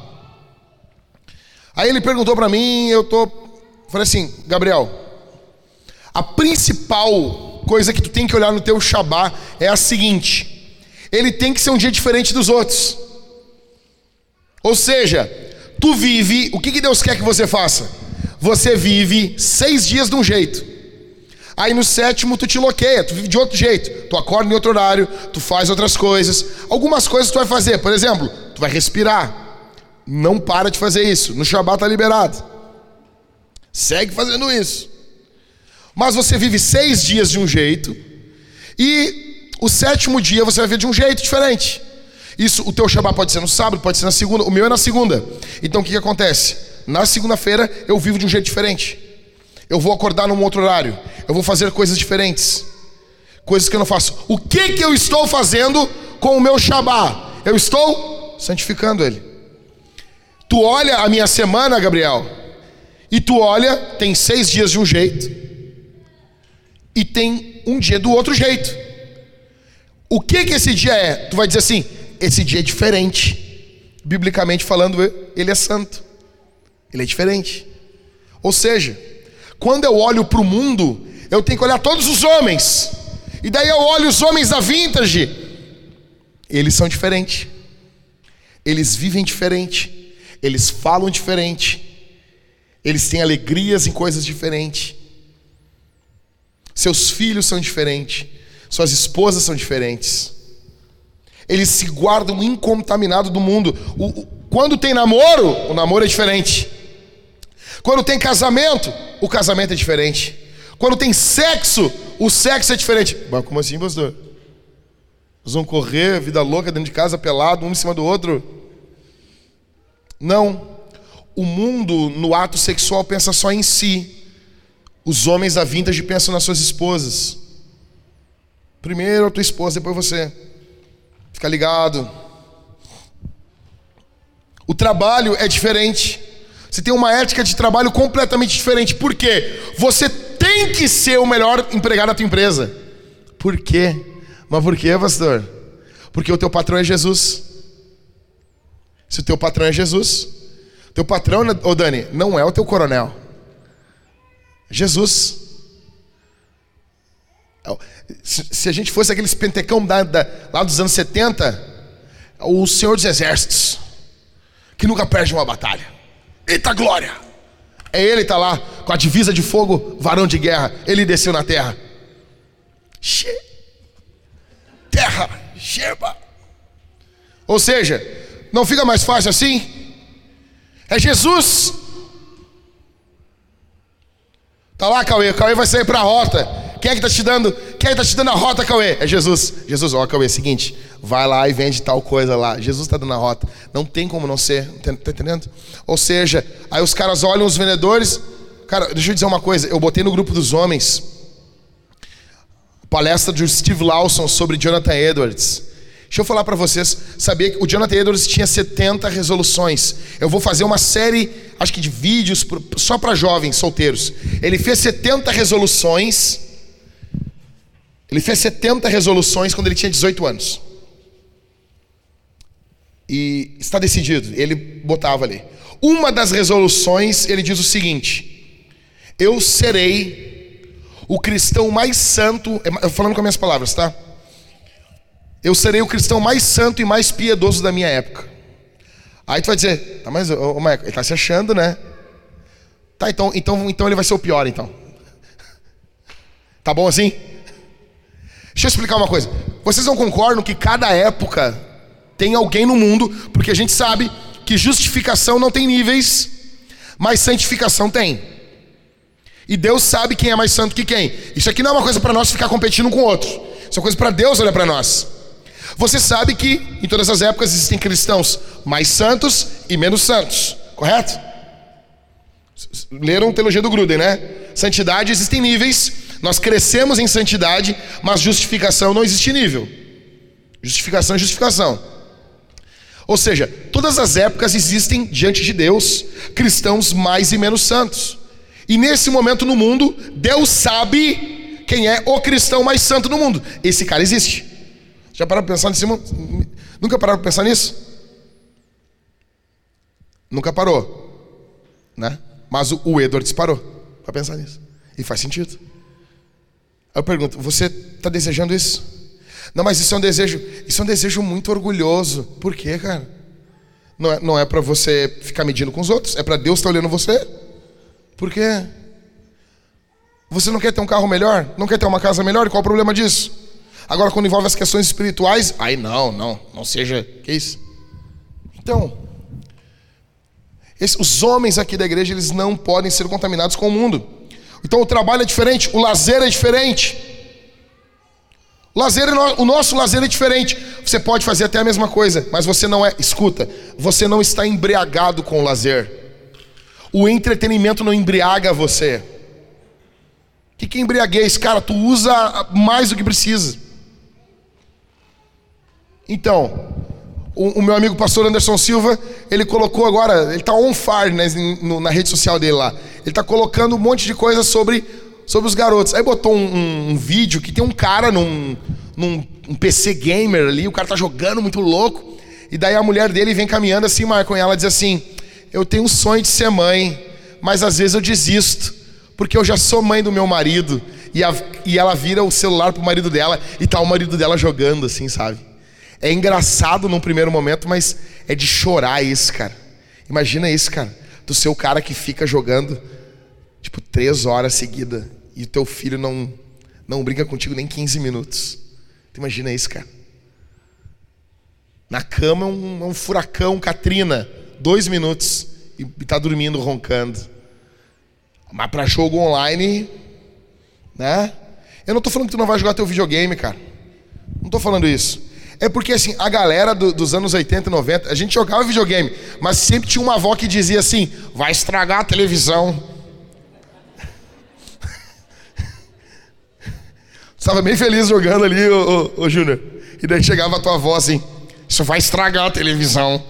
Aí ele perguntou para mim, eu tô. Falei assim, Gabriel, a principal coisa que tu tem que olhar no teu Shabá é a seguinte: ele tem que ser um dia diferente dos outros. Ou seja, tu vive, o que, que Deus quer que você faça? Você vive seis dias de um jeito. Aí no sétimo tu te loqueia, tu vive de outro jeito. Tu acorda em outro horário, tu faz outras coisas. Algumas coisas tu vai fazer, por exemplo, tu vai respirar. Não para de fazer isso. No Shabat tá liberado. Segue fazendo isso. Mas você vive seis dias de um jeito e o sétimo dia você vai viver de um jeito diferente. Isso, o teu Shabbat pode ser no sábado, pode ser na segunda, o meu é na segunda. Então o que, que acontece? Na segunda-feira eu vivo de um jeito diferente. Eu vou acordar num outro horário. Eu vou fazer coisas diferentes. Coisas que eu não faço. O que que eu estou fazendo com o meu Shabbat? Eu estou santificando ele. Tu olha a minha semana, Gabriel, e tu olha, tem seis dias de um jeito, e tem um dia do outro jeito. O que que esse dia é? Tu vai dizer assim: esse dia é diferente. Biblicamente falando, ele é santo. Ele é diferente. Ou seja, quando eu olho para o mundo, eu tenho que olhar todos os homens. E daí eu olho os homens da vintage. Eles são diferentes. Eles vivem diferente. Eles falam diferente. Eles têm alegrias em coisas diferentes. Seus filhos são diferentes, suas esposas são diferentes. Eles se guardam incontaminado do mundo. O, o, quando tem namoro, o namoro é diferente. Quando tem casamento, o casamento é diferente. Quando tem sexo, o sexo é diferente. Mas como assim, pastor? Nós vamos correr, vida louca dentro de casa, pelado, um em cima do outro? Não. O mundo, no ato sexual, pensa só em si. Os homens da vintage pensam nas suas esposas. Primeiro a tua esposa, depois você. Fica ligado. O trabalho é diferente. Você tem uma ética de trabalho completamente diferente. Por quê? Você tem que ser o melhor empregado da tua empresa. Por quê? Mas por quê, pastor? Porque o teu patrão é Jesus. Se o teu patrão é Jesus, teu patrão, ô Dani, não é o teu coronel. Jesus. Se a gente fosse aqueles pentecão da, da, lá dos anos 70, o Senhor dos Exércitos, que nunca perde uma batalha. Eita glória! É ele está lá com a divisa de fogo, varão de guerra. Ele desceu na terra. Terra, Sheba. Ou seja, não fica mais fácil assim? É Jesus Tá lá, Cauê. Cauê vai sair para a rota. Quem é que está te dando? Quem quem tá te dando a rota, Cauê? É Jesus. Jesus, ó, Cauê, é seguinte, vai lá e vende tal coisa lá. Jesus tá dando a rota. Não tem como não ser, tá, tá entendendo? Ou seja, aí os caras olham os vendedores. Cara, deixa eu dizer uma coisa, eu botei no grupo dos homens palestra de Steve Lawson sobre Jonathan Edwards. Deixa eu falar para vocês, sabia que o Jonathan Edwards tinha 70 resoluções. Eu vou fazer uma série, acho que de vídeos só para jovens solteiros. Ele fez 70 resoluções. Ele fez 70 resoluções quando ele tinha 18 anos. E está decidido, ele botava ali. Uma das resoluções, ele diz o seguinte: Eu serei o cristão mais santo, falando com as minhas palavras, tá? Eu serei o cristão mais santo e mais piedoso da minha época. Aí tu vai dizer, tá, mas ô, ô ele está se achando, né? Tá, então, então, então ele vai ser o pior, então. Tá bom assim? Deixa eu explicar uma coisa. Vocês não concordam que cada época tem alguém no mundo, porque a gente sabe que justificação não tem níveis, mas santificação tem. E Deus sabe quem é mais santo que quem. Isso aqui não é uma coisa para nós ficar competindo com o outro. Isso é uma coisa para Deus olhar para nós. Você sabe que em todas as épocas existem cristãos mais santos e menos santos, correto? Leram Teologia do Gruden, né? Santidade existem níveis, nós crescemos em santidade, mas justificação não existe nível. Justificação é justificação. Ou seja, todas as épocas existem diante de Deus cristãos mais e menos santos. E nesse momento no mundo, Deus sabe quem é o cristão mais santo no mundo. Esse cara existe. Já pararam para pensar nisso? Nunca pararam para pensar nisso? Nunca parou, né? Mas o, o Edwards parou para pensar nisso. E faz sentido. Aí eu pergunto, você está desejando isso? Não, mas isso é um desejo, isso é um desejo muito orgulhoso. Por quê, cara? Não é, não é para você ficar medindo com os outros, é para Deus estar tá olhando você. Por quê? Você não quer ter um carro melhor? Não quer ter uma casa melhor? Qual o problema disso? Agora, quando envolve as questões espirituais, aí não, não, não seja. Que isso? Então, os homens aqui da igreja, eles não podem ser contaminados com o mundo. Então, o trabalho é diferente, o lazer é diferente. O, lazer, é o nosso lazer é diferente. Você pode fazer até a mesma coisa, mas você não é. Escuta, você não está embriagado com o lazer. O entretenimento não embriaga você. O que, que é embriaguez? Cara, tu usa mais do que precisa. Então, o, o, meu amigo pastor Anderson Silva, ele colocou agora, ele está on fire né, no, na rede social dele lá. Ele está colocando um monte de coisa sobre, sobre os garotos. Aí botou um, um, um vídeo que tem um cara num, num um PC gamer ali, o cara tá jogando muito louco. E daí a mulher dele vem caminhando assim, Marco, e ela diz assim: Eu tenho um sonho de ser mãe, mas às vezes eu desisto, porque eu já sou mãe do meu marido. E, a, e ela vira o celular pro marido dela e tá o marido dela jogando, assim, sabe? É engraçado num primeiro momento, mas é de chorar isso, cara. Imagina isso, cara. Do seu cara que fica jogando, tipo, três horas seguidas e o teu filho não, não brinca contigo nem 15 minutos. Tu imagina isso, cara. Na cama é um, é um furacão, Katrina, dois minutos e, e tá dormindo, roncando. Mas para jogo online, né? Eu não tô falando que tu não vai jogar teu videogame, cara. Não tô falando isso. É porque assim, a galera do, dos anos 80 e 90, a gente jogava videogame, mas sempre tinha uma avó que dizia assim: vai estragar a televisão. Estava bem feliz jogando ali, ô, Júnior. E daí chegava a tua avó assim: Isso vai estragar a televisão.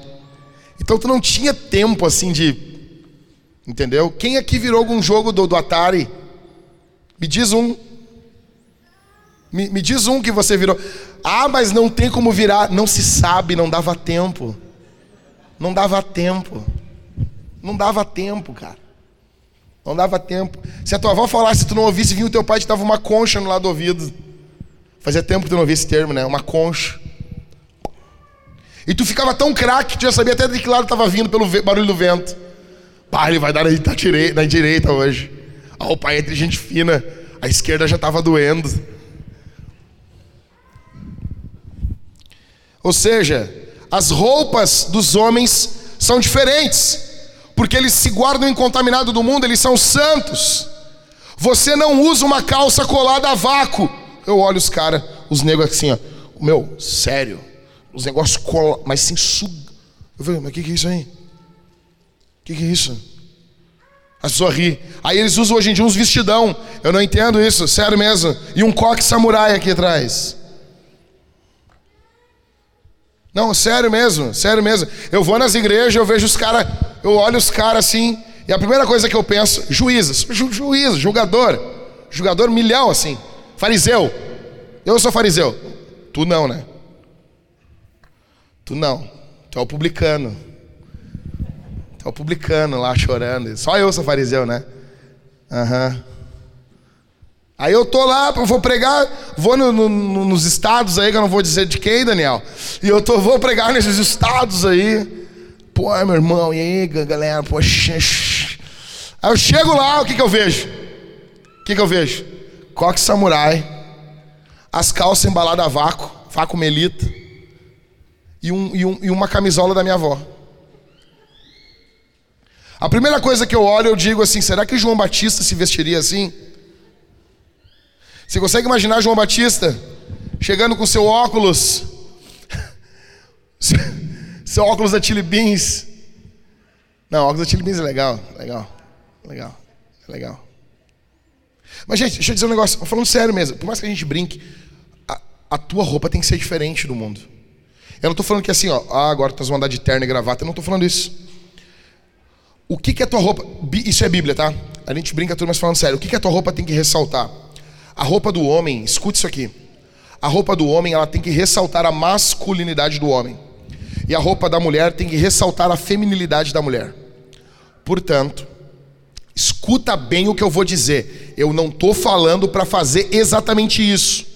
Então tu não tinha tempo assim de. Entendeu? Quem aqui virou algum jogo do, do Atari? Me diz um. Me, me diz um que você virou. Ah, mas não tem como virar. Não se sabe, não dava tempo. Não dava tempo. Não dava tempo, cara. Não dava tempo. Se a tua avó falasse, tu não ouvisse, vinha o teu pai te dava uma concha no lado do ouvido. Fazia tempo que tu não ouvia esse termo, né? Uma concha. E tu ficava tão craque que tu já sabia até de que lado estava vindo pelo barulho do vento. Pai, ele vai dar na direita, hoje. Ah, o pai é de gente fina. A esquerda já estava doendo. Ou seja, as roupas dos homens são diferentes, porque eles se guardam incontaminado do mundo, eles são santos. Você não usa uma calça colada a vácuo, Eu olho os caras, os negros assim, ó. Meu, sério. Os negócios colam, mas sem suga. Eu falei, mas o que, que é isso aí? O que, que é isso? Pessoas ri. Aí eles usam hoje em dia uns vestidão. Eu não entendo isso, sério mesmo. E um coque samurai aqui atrás. Não, sério mesmo, sério mesmo. Eu vou nas igrejas, eu vejo os caras, eu olho os caras assim, e a primeira coisa que eu penso, juízes, ju, julgador, julgador milhão assim, fariseu. Eu sou fariseu. Tu não, né? Tu não. Tu é o publicano. Tu é o publicano lá chorando. Só eu sou fariseu, né? Aham. Uhum. Aí eu tô lá, vou pregar, vou no, no, nos estados aí, que eu não vou dizer de quem, Daniel. E eu tô, vou pregar nesses estados aí. Pô, meu irmão, e aí, galera, poxa. Aí eu chego lá, o que que eu vejo? O que que eu vejo? Coque samurai, as calças embaladas a vácuo, vácuo melita, e, um, e, um, e uma camisola da minha avó. A primeira coisa que eu olho, eu digo assim: será que João Batista se vestiria assim? Você consegue imaginar João Batista chegando com seu óculos, seu óculos da Chili Beans? Não, óculos da Chili Beans é legal, legal, legal, legal. Mas, gente, deixa eu dizer um negócio, falando sério mesmo, por mais que a gente brinque, a, a tua roupa tem que ser diferente do mundo. Eu não estou falando que assim, ó, ah, agora tu vão andar de terno e gravata, eu não estou falando isso. O que, que é tua roupa? Isso é Bíblia, tá? A gente brinca tudo, mas falando sério. O que, que a tua roupa tem que ressaltar? A roupa do homem, escute isso aqui. A roupa do homem, ela tem que ressaltar a masculinidade do homem. E a roupa da mulher tem que ressaltar a feminilidade da mulher. Portanto, escuta bem o que eu vou dizer. Eu não estou falando para fazer exatamente isso.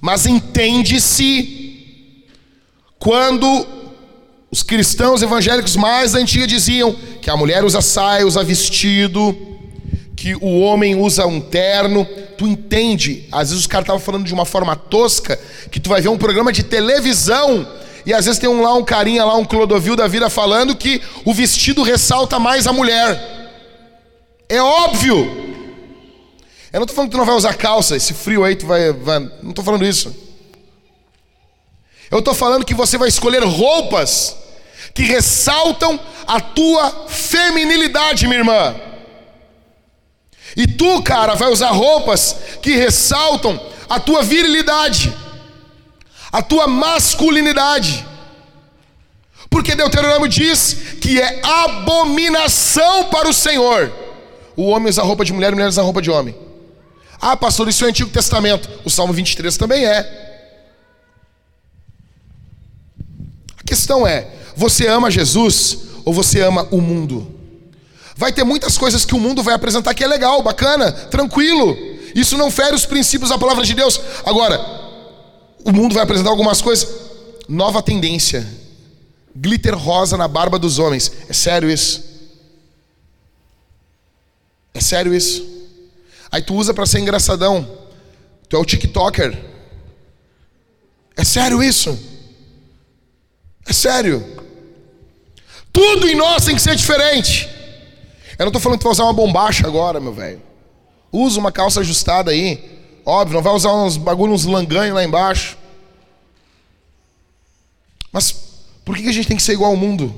Mas entende-se quando os cristãos evangélicos mais antigos diziam que a mulher usa saia, usa vestido, que o homem usa um terno, tu entende? Às vezes os caras estavam falando de uma forma tosca, que tu vai ver um programa de televisão e às vezes tem um lá um carinha lá, um Clodovil da vida falando que o vestido ressalta mais a mulher. É óbvio. Eu não estou falando que tu não vai usar calça, esse frio aí tu vai, vai não estou falando isso. Eu estou falando que você vai escolher roupas que ressaltam a tua feminilidade, minha irmã. E tu, cara, vai usar roupas que ressaltam a tua virilidade, a tua masculinidade. Porque Deuteronômio diz que é abominação para o Senhor. O homem usa roupa de mulher a mulher usa roupa de homem. Ah, pastor, isso é o Antigo Testamento. O Salmo 23 também é. A questão é: você ama Jesus ou você ama o mundo? Vai ter muitas coisas que o mundo vai apresentar que é legal, bacana, tranquilo. Isso não fere os princípios da palavra de Deus. Agora, o mundo vai apresentar algumas coisas. Nova tendência. Glitter rosa na barba dos homens. É sério isso? É sério isso? Aí tu usa para ser engraçadão. Tu é o TikToker. É sério isso? É sério. Tudo em nós tem que ser diferente. Eu não estou falando que tu vai usar uma bombacha agora, meu velho. Usa uma calça ajustada aí. Óbvio, não vai usar uns bagulho, uns langanhos lá embaixo. Mas por que a gente tem que ser igual ao mundo?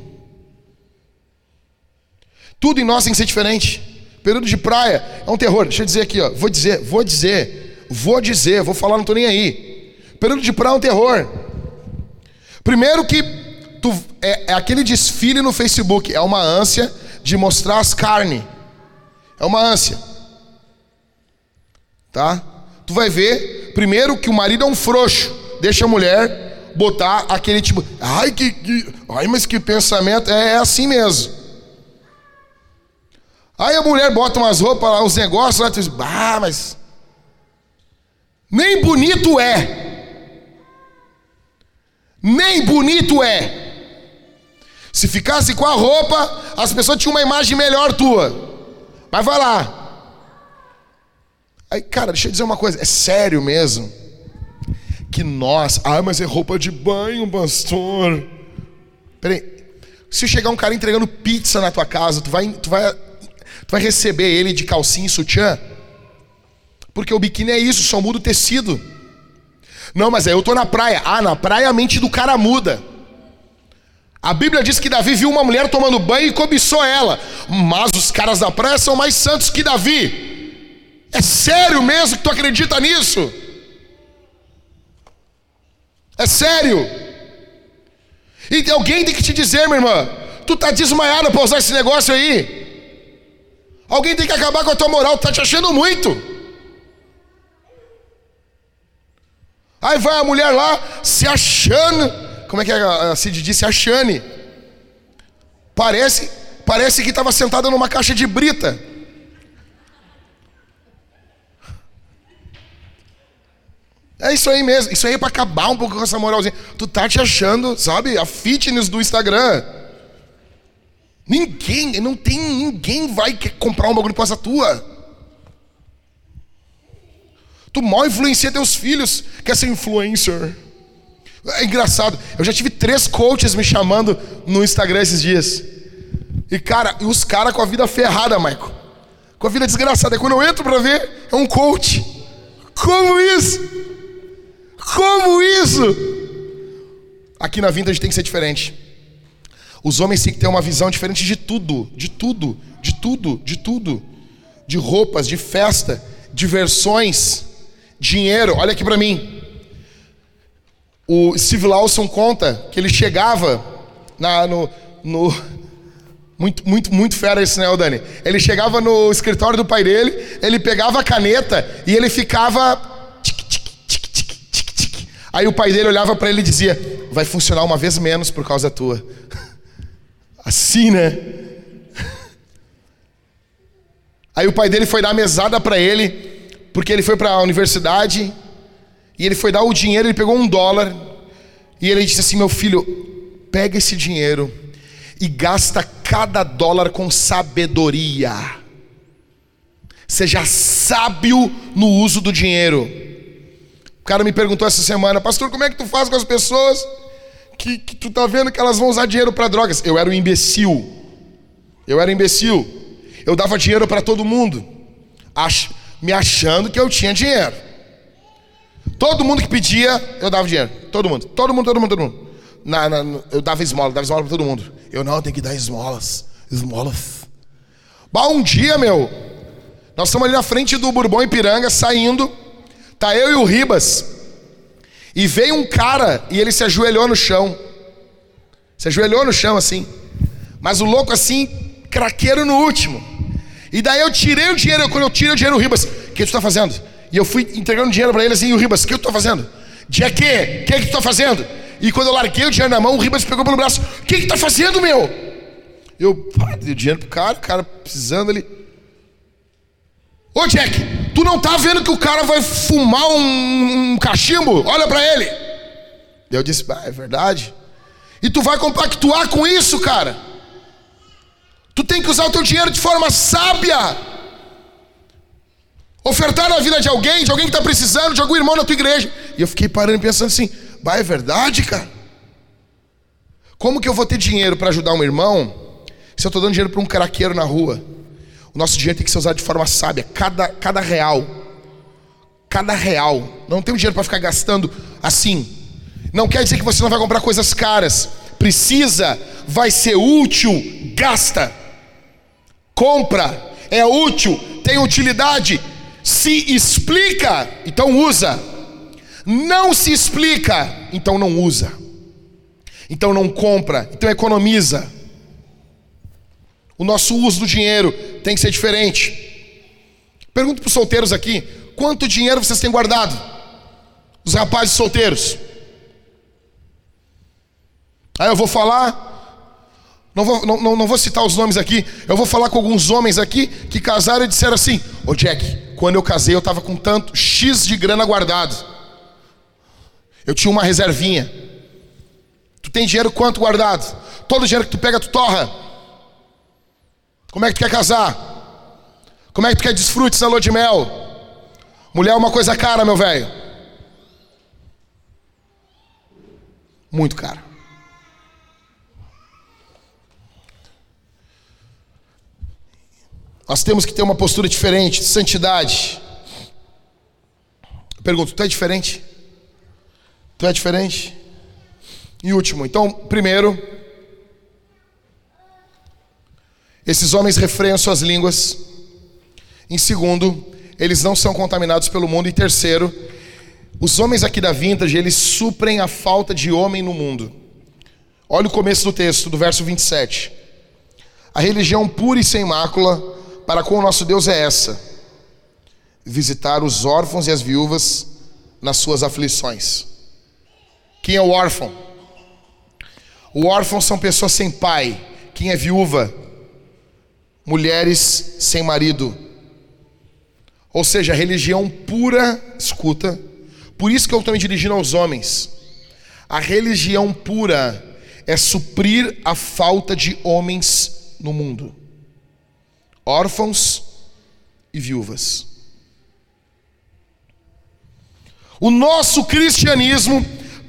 Tudo em nós tem que ser diferente. Período de praia é um terror. Deixa eu dizer aqui, ó. Vou dizer, vou dizer, vou dizer, vou falar, não estou nem aí. Período de praia é um terror. Primeiro que tu, é, é aquele desfile no Facebook, é uma ânsia de mostrar as carnes. É uma ânsia. Tá? Tu vai ver, primeiro, que o marido é um frouxo. Deixa a mulher botar aquele tipo. Ai, que. que ai, mas que pensamento. É, é assim mesmo. Aí a mulher bota umas roupas lá, uns negócios lá, tu diz, ah, mas. Nem bonito é. Nem bonito é. Se ficasse com a roupa, as pessoas tinham uma imagem melhor tua. Mas vai lá. Aí, cara, deixa eu dizer uma coisa, é sério mesmo. Que nós, ah, mas é roupa de banho, pastor. Peraí, se chegar um cara entregando pizza na tua casa, tu vai, tu vai, tu vai receber ele de calcinha e sutiã? Porque o biquíni é isso, só muda o tecido. Não, mas aí eu tô na praia. Ah, na praia a mente do cara muda. A Bíblia diz que Davi viu uma mulher tomando banho e cobiçou ela. Mas os caras da praia são mais santos que Davi. É sério mesmo que tu acredita nisso? É sério? E alguém tem que te dizer, minha irmã, tu tá desmaiado para usar esse negócio aí. Alguém tem que acabar com a tua moral, tu tá te achando muito. Aí vai a mulher lá se achando. Como é que a Cid disse? Achane. Parece, parece que estava sentada numa caixa de brita. É isso aí mesmo. Isso aí é para acabar um pouco com essa moralzinha. Tu tá te achando, sabe? A fitness do Instagram. Ninguém, não tem ninguém vai comprar um bagulho causa tua. Tu mal influencia teus filhos, quer ser influencer. É engraçado, eu já tive três coaches me chamando no Instagram esses dias. E cara, e os caras com a vida ferrada, Michael. Com a vida desgraçada. E quando eu entro pra ver, é um coach. Como isso? Como isso? Aqui na vida a gente tem que ser diferente. Os homens têm que ter uma visão diferente de tudo, de tudo, de tudo, de tudo. De roupas, de festa, diversões, dinheiro. Olha aqui para mim. O Steve Lawson conta que ele chegava na, no, no muito, muito, muito fera isso, né, Dani? Ele chegava no escritório do pai dele, ele pegava a caneta e ele ficava. Aí o pai dele olhava para ele e dizia: Vai funcionar uma vez menos por causa tua. Assim, né? Aí o pai dele foi dar mesada para ele, porque ele foi para a universidade, e ele foi dar o dinheiro, ele pegou um dólar, e ele disse assim: Meu filho, pega esse dinheiro e gasta cada dólar com sabedoria. Seja sábio no uso do dinheiro. O cara me perguntou essa semana, pastor, como é que tu faz com as pessoas que, que tu tá vendo que elas vão usar dinheiro para drogas. Eu era um imbecil. Eu era um imbecil. Eu dava dinheiro para todo mundo, ach, me achando que eu tinha dinheiro. Todo mundo que pedia, eu dava dinheiro. Todo mundo, todo mundo, todo mundo, todo mundo. Na, na, eu dava esmola, dava esmola para todo mundo. Eu não, tenho que dar esmolas, esmolas. Bah, um dia, meu, nós estamos ali na frente do Bourbon Ipiranga, saindo. Tá eu e o Ribas. E veio um cara e ele se ajoelhou no chão. Se ajoelhou no chão assim. Mas o louco assim, craqueiro no último. E daí eu tirei o dinheiro, quando eu tirei o dinheiro, o Ribas, o que tu está fazendo? E eu fui entregando dinheiro para ele assim, e o Ribas, o que tu está fazendo? De? O que que tu está fazendo? E quando eu larguei o dinheiro na mão, o Ribas pegou pelo braço, o que que tu está fazendo, meu? Eu, pá, dei o dinheiro pro cara, o cara precisando ali. Ô Jack, tu não tá vendo que o cara vai fumar um, um cachimbo? Olha para ele. Eu disse, é verdade. E tu vai compactuar com isso, cara. Tu tem que usar o teu dinheiro de forma sábia. Ofertar na vida de alguém, de alguém que está precisando, de algum irmão na tua igreja. E eu fiquei parando e pensando assim, bah, é verdade, cara. Como que eu vou ter dinheiro para ajudar um irmão se eu estou dando dinheiro para um caraqueiro na rua? O nosso dinheiro tem que ser usado de forma sábia. Cada, cada real. Cada real. Não tem dinheiro para ficar gastando assim. Não quer dizer que você não vai comprar coisas caras. Precisa, vai ser útil, gasta. Compra, é útil, tem utilidade. Se explica, então usa. Não se explica, então não usa. Então não compra, então economiza. O nosso uso do dinheiro tem que ser diferente. Pergunto para os solteiros aqui: quanto dinheiro vocês têm guardado? Os rapazes solteiros. Aí eu vou falar, não vou, não, não, não vou citar os nomes aqui, eu vou falar com alguns homens aqui que casaram e disseram assim: Ô Jack, quando eu casei eu estava com tanto X de grana guardado. Eu tinha uma reservinha. Tu tem dinheiro quanto guardado? Todo dinheiro que tu pega, tu torra. Como é que tu quer casar? Como é que tu quer desfrute essa lua de mel? Mulher é uma coisa cara, meu velho. Muito cara. Nós temos que ter uma postura diferente, de santidade. Eu pergunto, tu é diferente? Tu é diferente? E último, então, primeiro, esses homens refreiam suas línguas. Em segundo, eles não são contaminados pelo mundo. E terceiro, os homens aqui da Vintage, eles suprem a falta de homem no mundo. Olha o começo do texto, do verso 27. A religião pura e sem mácula para com o nosso Deus é essa: visitar os órfãos e as viúvas nas suas aflições. Quem é o órfão? O órfão são pessoas sem pai. Quem é viúva? Mulheres sem marido. Ou seja, a religião pura, escuta, por isso que eu estou me dirigindo aos homens. A religião pura é suprir a falta de homens no mundo, órfãos e viúvas. O nosso cristianismo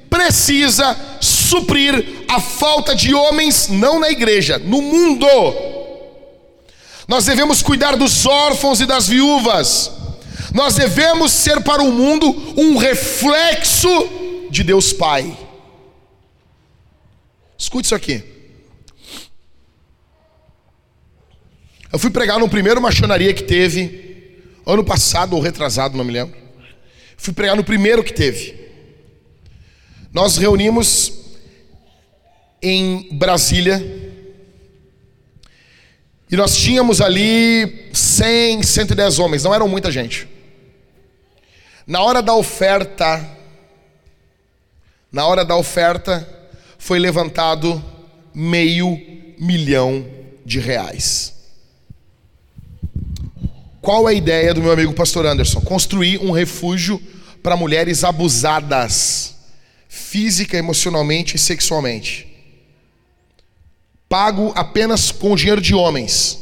precisa suprir a falta de homens, não na igreja, no mundo. Nós devemos cuidar dos órfãos e das viúvas. Nós devemos ser para o mundo um reflexo de Deus Pai. Escute isso aqui. Eu fui pregar no primeiro machonaria que teve, ano passado ou retrasado, não me lembro. Fui pregar no primeiro que teve. Nós reunimos em Brasília. E nós tínhamos ali 100, 110 homens, não eram muita gente. Na hora da oferta, na hora da oferta, foi levantado meio milhão de reais. Qual é a ideia do meu amigo pastor Anderson? Construir um refúgio para mulheres abusadas, física, emocionalmente e sexualmente. Pago apenas com dinheiro de homens.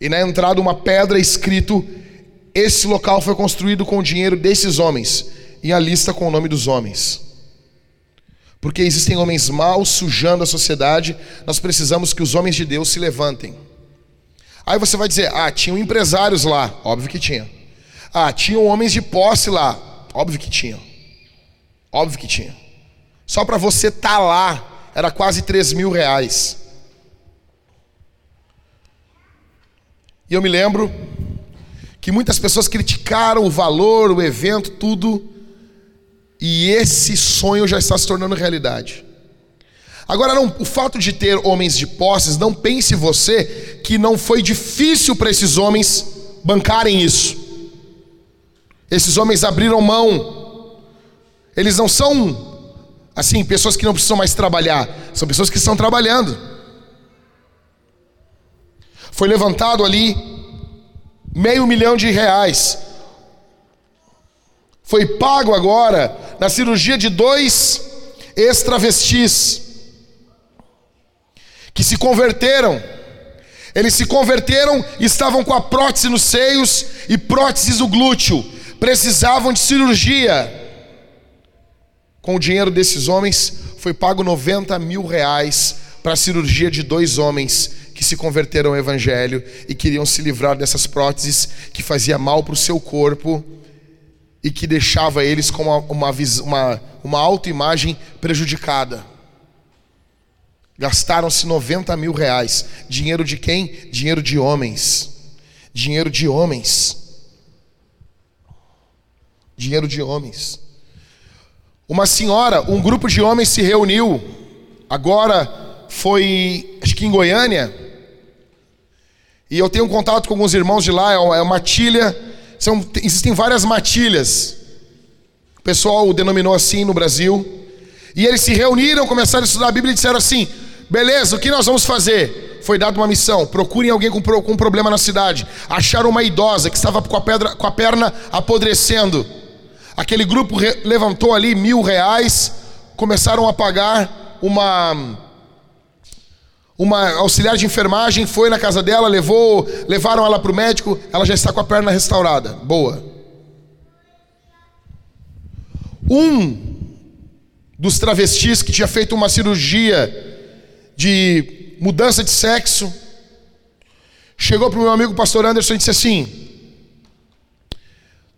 E na entrada uma pedra escrito: Esse local foi construído com o dinheiro desses homens. E a lista com o nome dos homens. Porque existem homens maus sujando a sociedade, nós precisamos que os homens de Deus se levantem. Aí você vai dizer: ah, tinham empresários lá. Óbvio que tinha. Ah, tinham homens de posse lá. Óbvio que tinha. Óbvio que tinha. Só para você estar tá lá, era quase 3 mil reais. E eu me lembro que muitas pessoas criticaram o valor, o evento, tudo. E esse sonho já está se tornando realidade. Agora, não, o fato de ter homens de posses, não pense você que não foi difícil para esses homens bancarem isso. Esses homens abriram mão. Eles não são, assim, pessoas que não precisam mais trabalhar, são pessoas que estão trabalhando. Foi levantado ali meio milhão de reais. Foi pago agora na cirurgia de dois ex-travestis que se converteram. Eles se converteram e estavam com a prótese nos seios e próteses no glúteo. Precisavam de cirurgia. Com o dinheiro desses homens, foi pago 90 mil reais para a cirurgia de dois homens que se converteram ao Evangelho e queriam se livrar dessas próteses que fazia mal para o seu corpo e que deixava eles com uma, uma, uma, uma autoimagem prejudicada. Gastaram-se 90 mil reais. Dinheiro de quem? Dinheiro de homens. Dinheiro de homens. Dinheiro de homens. Uma senhora, um grupo de homens se reuniu. Agora foi, acho que em Goiânia. E eu tenho um contato com alguns irmãos de lá. É uma tilha são, existem várias matilhas. O pessoal denominou assim no Brasil. E eles se reuniram, começaram a estudar a Bíblia e disseram assim: beleza, o que nós vamos fazer? Foi dada uma missão: procurem alguém com, com um problema na cidade. Acharam uma idosa que estava com a, pedra, com a perna apodrecendo. Aquele grupo levantou ali mil reais, começaram a pagar uma uma auxiliar de enfermagem foi na casa dela, levou, levaram ela para o médico, ela já está com a perna restaurada. Boa. Um dos travestis que tinha feito uma cirurgia de mudança de sexo chegou para o meu amigo pastor Anderson e disse assim: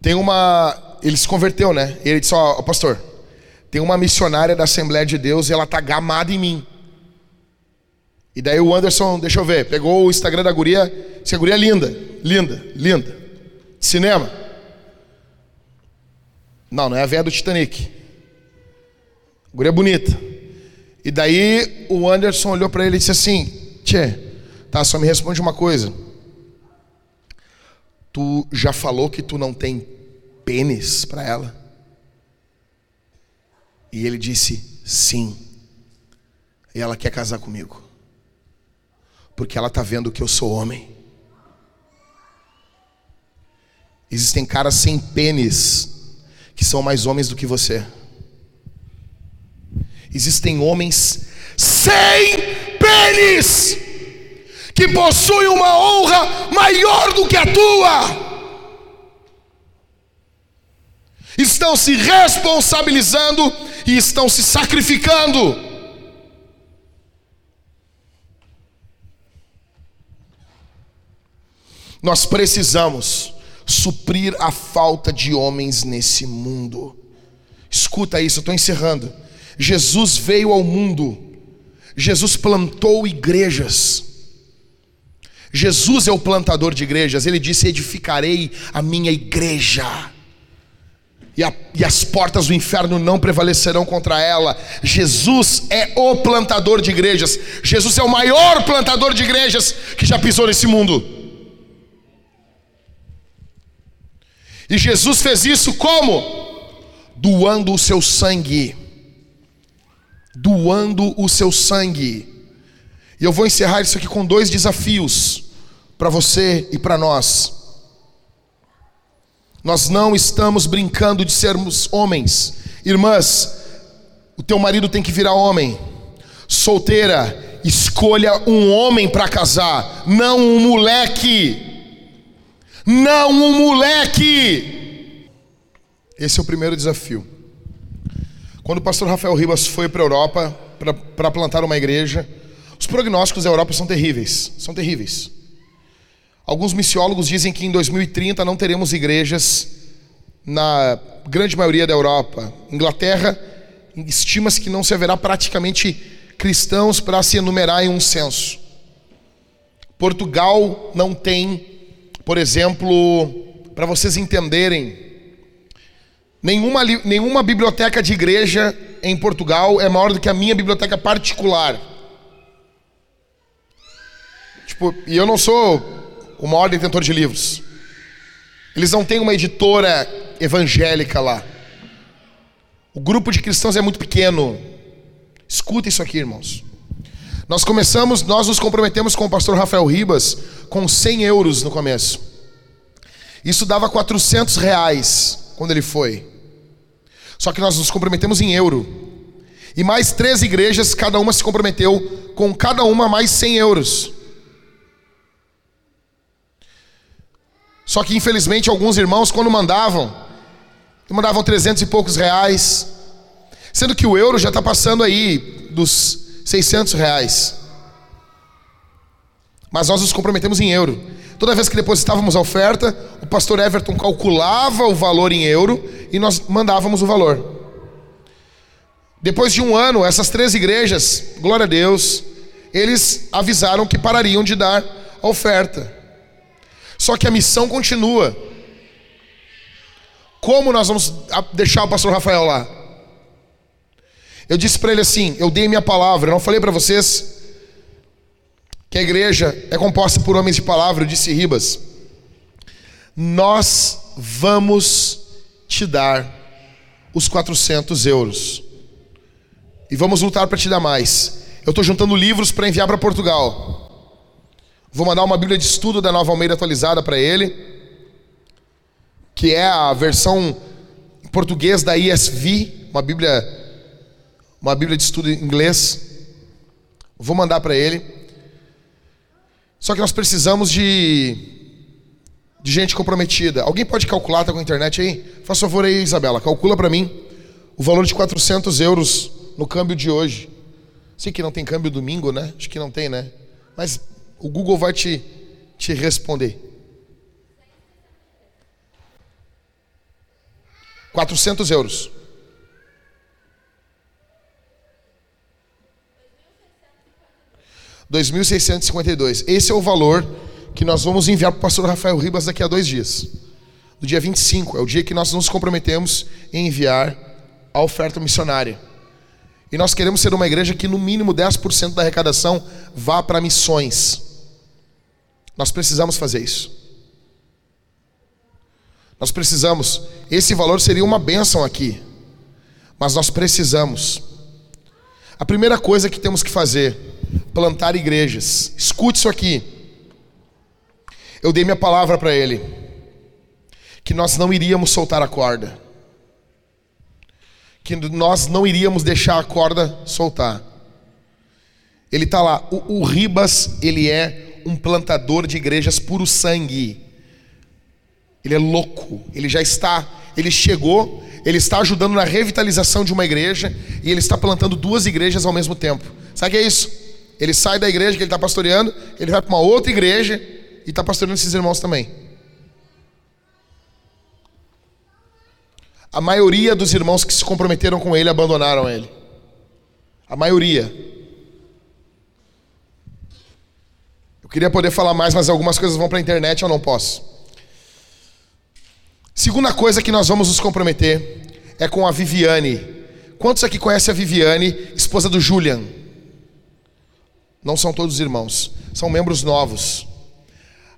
tem uma. Ele se converteu, né? Ele disse: Ó, oh, pastor, tem uma missionária da Assembleia de Deus e ela tá gamada em mim. E daí o Anderson, deixa eu ver, pegou o Instagram da guria, essa guria é linda, linda, linda. Cinema. Não, não é a véia do Titanic. Guria bonita. E daí o Anderson olhou para ele e disse assim: Tchê, tá, só me responde uma coisa. Tu já falou que tu não tem pênis para ela? E ele disse: Sim. E ela quer casar comigo. Porque ela está vendo que eu sou homem. Existem caras sem pênis que são mais homens do que você. Existem homens sem pênis que possuem uma honra maior do que a tua. Estão se responsabilizando e estão se sacrificando. Nós precisamos suprir a falta de homens nesse mundo. Escuta isso, eu estou encerrando. Jesus veio ao mundo, Jesus plantou igrejas. Jesus é o plantador de igrejas, ele disse: Edificarei a minha igreja. E, a, e, as portas do inferno não prevalecerão contra ela. Jesus é o plantador de igrejas. Jesus é o maior plantador de igrejas que já pisou nesse mundo. E Jesus fez isso como? Doando o seu sangue. Doando o seu sangue. E eu vou encerrar isso aqui com dois desafios para você e para nós. Nós não estamos brincando de sermos homens. Irmãs, o teu marido tem que virar homem. Solteira, escolha um homem para casar, não um moleque. Não um moleque. Esse é o primeiro desafio. Quando o pastor Rafael Ribas foi para a Europa para plantar uma igreja, os prognósticos da Europa são terríveis. São terríveis. Alguns missiólogos dizem que em 2030 não teremos igrejas na grande maioria da Europa. Inglaterra estima-se que não se haverá praticamente cristãos para se enumerar em um censo. Portugal não tem por exemplo, para vocês entenderem, nenhuma, nenhuma biblioteca de igreja em Portugal é maior do que a minha biblioteca particular. Tipo, e eu não sou o maior detentor de livros. Eles não têm uma editora evangélica lá. O grupo de cristãos é muito pequeno. Escuta isso aqui, irmãos. Nós começamos, nós nos comprometemos com o pastor Rafael Ribas com 100 euros no começo. Isso dava 400 reais quando ele foi. Só que nós nos comprometemos em euro. E mais três igrejas, cada uma se comprometeu com cada uma mais 100 euros. Só que infelizmente alguns irmãos, quando mandavam, mandavam 300 e poucos reais. Sendo que o euro já está passando aí dos 600 reais. Mas nós nos comprometemos em euro. Toda vez que depositávamos a oferta, o pastor Everton calculava o valor em euro e nós mandávamos o valor. Depois de um ano, essas três igrejas, glória a Deus, eles avisaram que parariam de dar a oferta. Só que a missão continua. Como nós vamos deixar o pastor Rafael lá? Eu disse para ele assim: eu dei minha palavra. Eu não falei para vocês que a igreja é composta por homens de palavra. Disse Ribas: nós vamos te dar os 400 euros e vamos lutar para te dar mais. Eu estou juntando livros para enviar para Portugal. Vou mandar uma Bíblia de estudo da Nova Almeida atualizada para ele, que é a versão em português da ESV, uma Bíblia uma Bíblia de estudo em inglês. Vou mandar para ele. Só que nós precisamos de de gente comprometida. Alguém pode calcular, tá com a internet aí? Faça favor aí, Isabela, calcula para mim o valor de 400 euros no câmbio de hoje. Sei que não tem câmbio domingo, né? Acho que não tem, né? Mas o Google vai te, te responder. 400 euros. 2.652. Esse é o valor que nós vamos enviar para o pastor Rafael Ribas daqui a dois dias. No dia 25, é o dia que nós nos comprometemos em enviar a oferta missionária. E nós queremos ser uma igreja que no mínimo 10% da arrecadação vá para missões. Nós precisamos fazer isso. Nós precisamos. Esse valor seria uma bênção aqui. Mas nós precisamos. A primeira coisa que temos que fazer, plantar igrejas. Escute isso aqui. Eu dei minha palavra para ele que nós não iríamos soltar a corda que nós não iríamos deixar a corda soltar. Ele está lá. O, o, Ribas, ele é um plantador de igrejas puro sangue. Ele é louco. Ele já está, ele chegou, ele está ajudando na revitalização de uma igreja e ele está plantando duas igrejas ao mesmo tempo. Sabe o que é isso? Ele sai da igreja que ele está pastoreando, ele vai para uma outra igreja e está pastoreando esses irmãos também. A maioria dos irmãos que se comprometeram com ele abandonaram ele. A maioria. Eu queria poder falar mais, mas algumas coisas vão para a internet, eu não posso. Segunda coisa que nós vamos nos comprometer é com a Viviane. Quantos aqui conhecem a Viviane, esposa do Julian? Não são todos irmãos, são membros novos.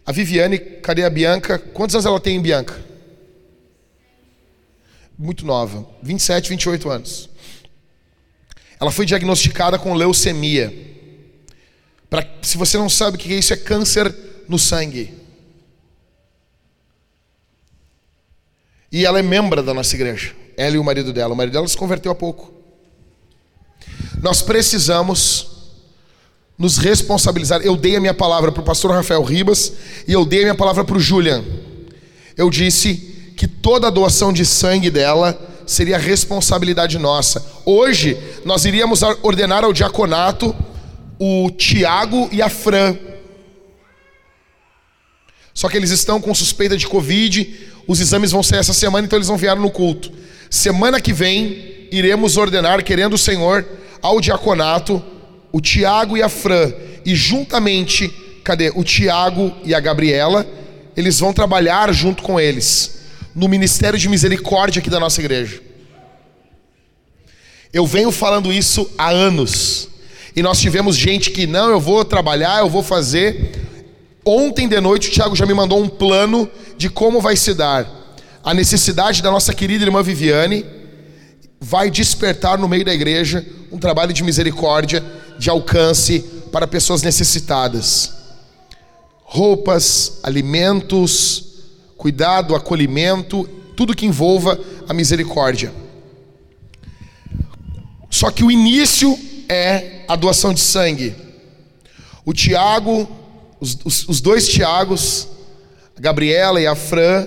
A Viviane, cadê a Bianca? Quantos anos ela tem, Bianca? muito nova, 27, 28 anos. Ela foi diagnosticada com leucemia. Pra, se você não sabe o que é isso, é câncer no sangue. E ela é membro da nossa igreja. Ela e o marido dela. O marido dela se converteu há pouco. Nós precisamos nos responsabilizar. Eu dei a minha palavra para o pastor Rafael Ribas e eu dei a minha palavra para o Julian. Eu disse que toda a doação de sangue dela seria responsabilidade nossa. Hoje, nós iríamos ordenar ao diaconato o Tiago e a Fran. Só que eles estão com suspeita de Covid, os exames vão ser essa semana, então eles não vieram no culto. Semana que vem, iremos ordenar, querendo o Senhor, ao diaconato o Tiago e a Fran. E juntamente, cadê? O Tiago e a Gabriela, eles vão trabalhar junto com eles no ministério de misericórdia aqui da nossa igreja. Eu venho falando isso há anos. E nós tivemos gente que, não, eu vou trabalhar, eu vou fazer. Ontem de noite o Tiago já me mandou um plano de como vai se dar. A necessidade da nossa querida irmã Viviane vai despertar no meio da igreja um trabalho de misericórdia, de alcance para pessoas necessitadas. Roupas, alimentos, cuidado, acolhimento, tudo que envolva a misericórdia. Só que o início é a doação de sangue. O Tiago, os, os, os dois Tiagos, a Gabriela e a Fran,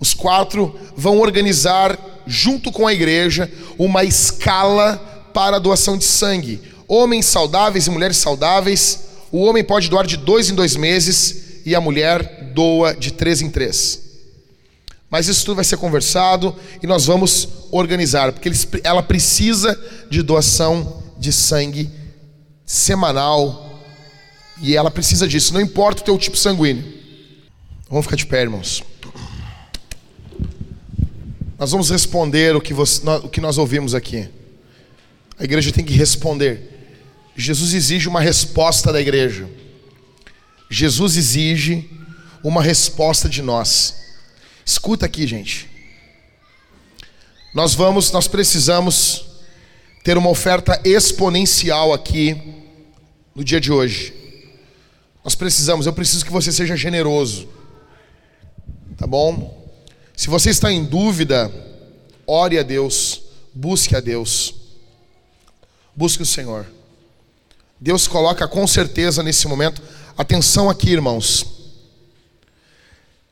os quatro vão organizar, junto com a igreja, uma escala para a doação de sangue. Homens saudáveis e mulheres saudáveis, o homem pode doar de dois em dois meses e a mulher doa de três em três. Mas isso tudo vai ser conversado e nós vamos organizar, porque ela precisa de doação de sangue semanal e ela precisa disso, não importa o teu tipo sanguíneo. Vamos ficar de pé, irmãos. Nós vamos responder o que, você, o que nós ouvimos aqui. A igreja tem que responder. Jesus exige uma resposta da igreja. Jesus exige uma resposta de nós. Escuta aqui, gente. Nós vamos, nós precisamos ter uma oferta exponencial aqui no dia de hoje. Nós precisamos, eu preciso que você seja generoso. Tá bom? Se você está em dúvida, ore a Deus, busque a Deus. Busque o Senhor. Deus coloca com certeza nesse momento Atenção aqui, irmãos.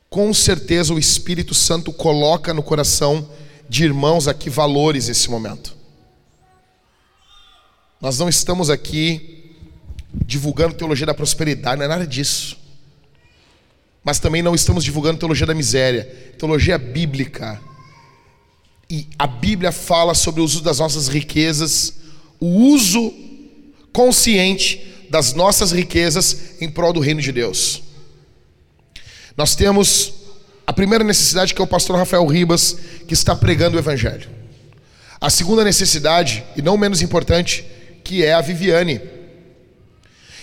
Com certeza o Espírito Santo coloca no coração de irmãos aqui valores nesse momento. Nós não estamos aqui divulgando teologia da prosperidade, não é nada disso. Mas também não estamos divulgando teologia da miséria, teologia bíblica. E a Bíblia fala sobre o uso das nossas riquezas, o uso consciente das nossas riquezas em prol do reino de Deus. Nós temos a primeira necessidade que é o pastor Rafael Ribas, que está pregando o evangelho. A segunda necessidade, e não menos importante, que é a Viviane.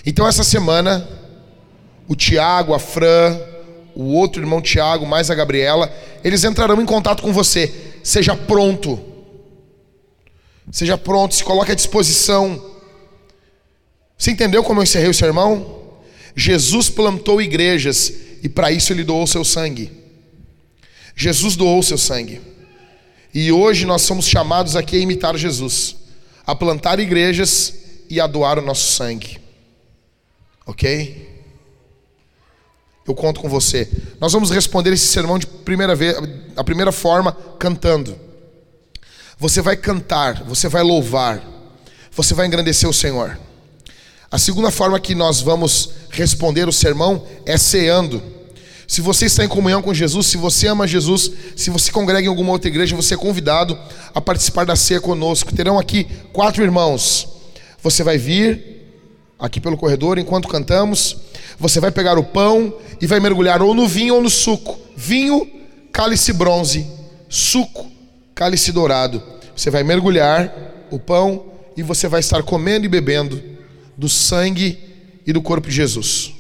Então essa semana, o Tiago, a Fran, o outro irmão Tiago, mais a Gabriela, eles entrarão em contato com você. Seja pronto. Seja pronto, se coloque à disposição. Você entendeu como eu encerrei o sermão? Jesus plantou igrejas e para isso ele doou seu sangue. Jesus doou seu sangue. E hoje nós somos chamados aqui a imitar Jesus, a plantar igrejas e a doar o nosso sangue. Ok? Eu conto com você. Nós vamos responder esse sermão de primeira vez, a primeira forma, cantando. Você vai cantar, você vai louvar, você vai engrandecer o Senhor. A segunda forma que nós vamos responder o sermão é ceando. Se você está em comunhão com Jesus, se você ama Jesus, se você congrega em alguma outra igreja, você é convidado a participar da ceia conosco. Terão aqui quatro irmãos. Você vai vir aqui pelo corredor enquanto cantamos. Você vai pegar o pão e vai mergulhar ou no vinho ou no suco. Vinho, cálice bronze. Suco, cálice dourado. Você vai mergulhar o pão e você vai estar comendo e bebendo do sangue e do corpo de Jesus.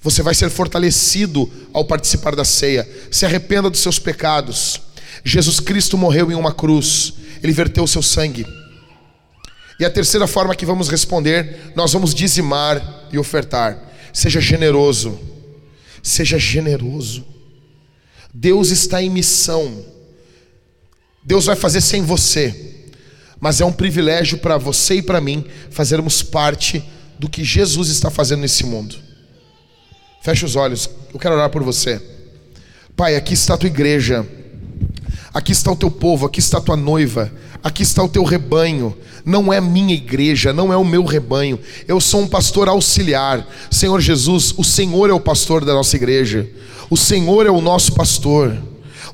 Você vai ser fortalecido ao participar da ceia. Se arrependa dos seus pecados. Jesus Cristo morreu em uma cruz, ele verteu o seu sangue. E a terceira forma que vamos responder, nós vamos dizimar e ofertar. Seja generoso. Seja generoso. Deus está em missão. Deus vai fazer sem você mas é um privilégio para você e para mim fazermos parte do que Jesus está fazendo nesse mundo. Feche os olhos, eu quero orar por você. Pai, aqui está a tua igreja, aqui está o teu povo, aqui está a tua noiva, aqui está o teu rebanho. Não é minha igreja, não é o meu rebanho. Eu sou um pastor auxiliar. Senhor Jesus, o Senhor é o pastor da nossa igreja. O Senhor é o nosso pastor.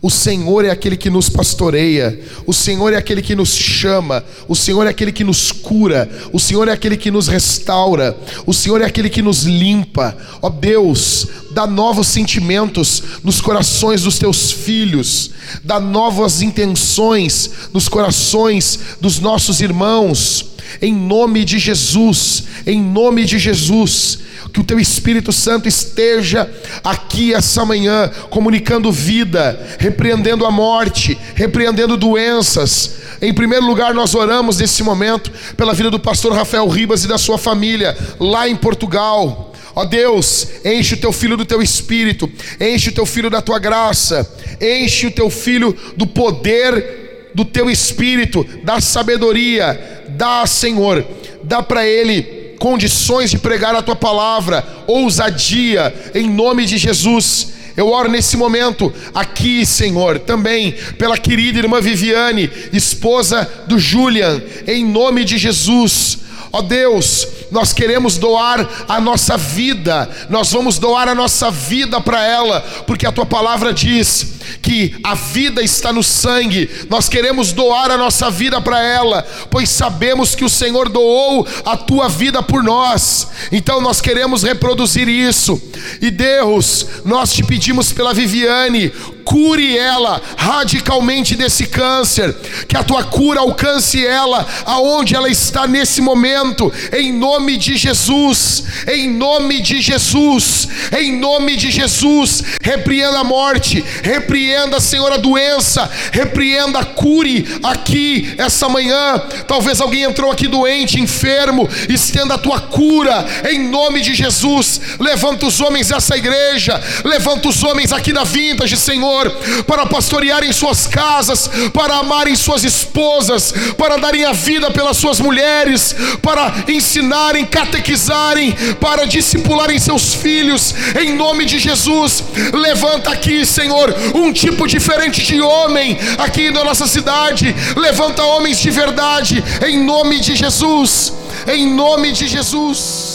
O Senhor é aquele que nos pastoreia, o Senhor é aquele que nos chama, o Senhor é aquele que nos cura, o Senhor é aquele que nos restaura, o Senhor é aquele que nos limpa. Ó Deus, dá novos sentimentos nos corações dos teus filhos, dá novas intenções nos corações dos nossos irmãos. Em nome de Jesus, em nome de Jesus que o teu Espírito Santo esteja aqui essa manhã, comunicando vida, repreendendo a morte, repreendendo doenças. Em primeiro lugar, nós oramos nesse momento pela vida do pastor Rafael Ribas e da sua família, lá em Portugal. Ó Deus, enche o teu filho do teu espírito, enche o teu filho da tua graça, enche o teu filho do poder do teu espírito, da sabedoria, dá, Senhor, dá para ele condições de pregar a tua palavra, ousadia, em nome de Jesus. Eu oro nesse momento aqui, Senhor, também pela querida irmã Viviane, esposa do Julian, em nome de Jesus. Ó Deus, nós queremos doar a nossa vida, nós vamos doar a nossa vida para ela, porque a tua palavra diz que a vida está no sangue, nós queremos doar a nossa vida para ela, pois sabemos que o Senhor doou a tua vida por nós, então nós queremos reproduzir isso, e Deus, nós te pedimos pela Viviane, cure ela radicalmente desse câncer, que a tua cura alcance ela aonde ela está nesse momento, em nome de Jesus, em nome de Jesus, em nome de Jesus, repreenda a morte, repreenda, Senhor, a doença, repreenda, cure aqui essa manhã. Talvez alguém entrou aqui doente, enfermo, estenda a tua cura, em nome de Jesus. Levanta os homens dessa igreja, levanta os homens aqui na Vintage, Senhor, para pastorearem suas casas, para amarem suas esposas, para darem a vida pelas suas mulheres, para ensinarem, catequizarem, para discipularem seus filhos, em nome de Jesus. Levanta aqui, Senhor, um tipo diferente de homem aqui na nossa cidade. Levanta homens de verdade, em nome de Jesus. Em nome de Jesus.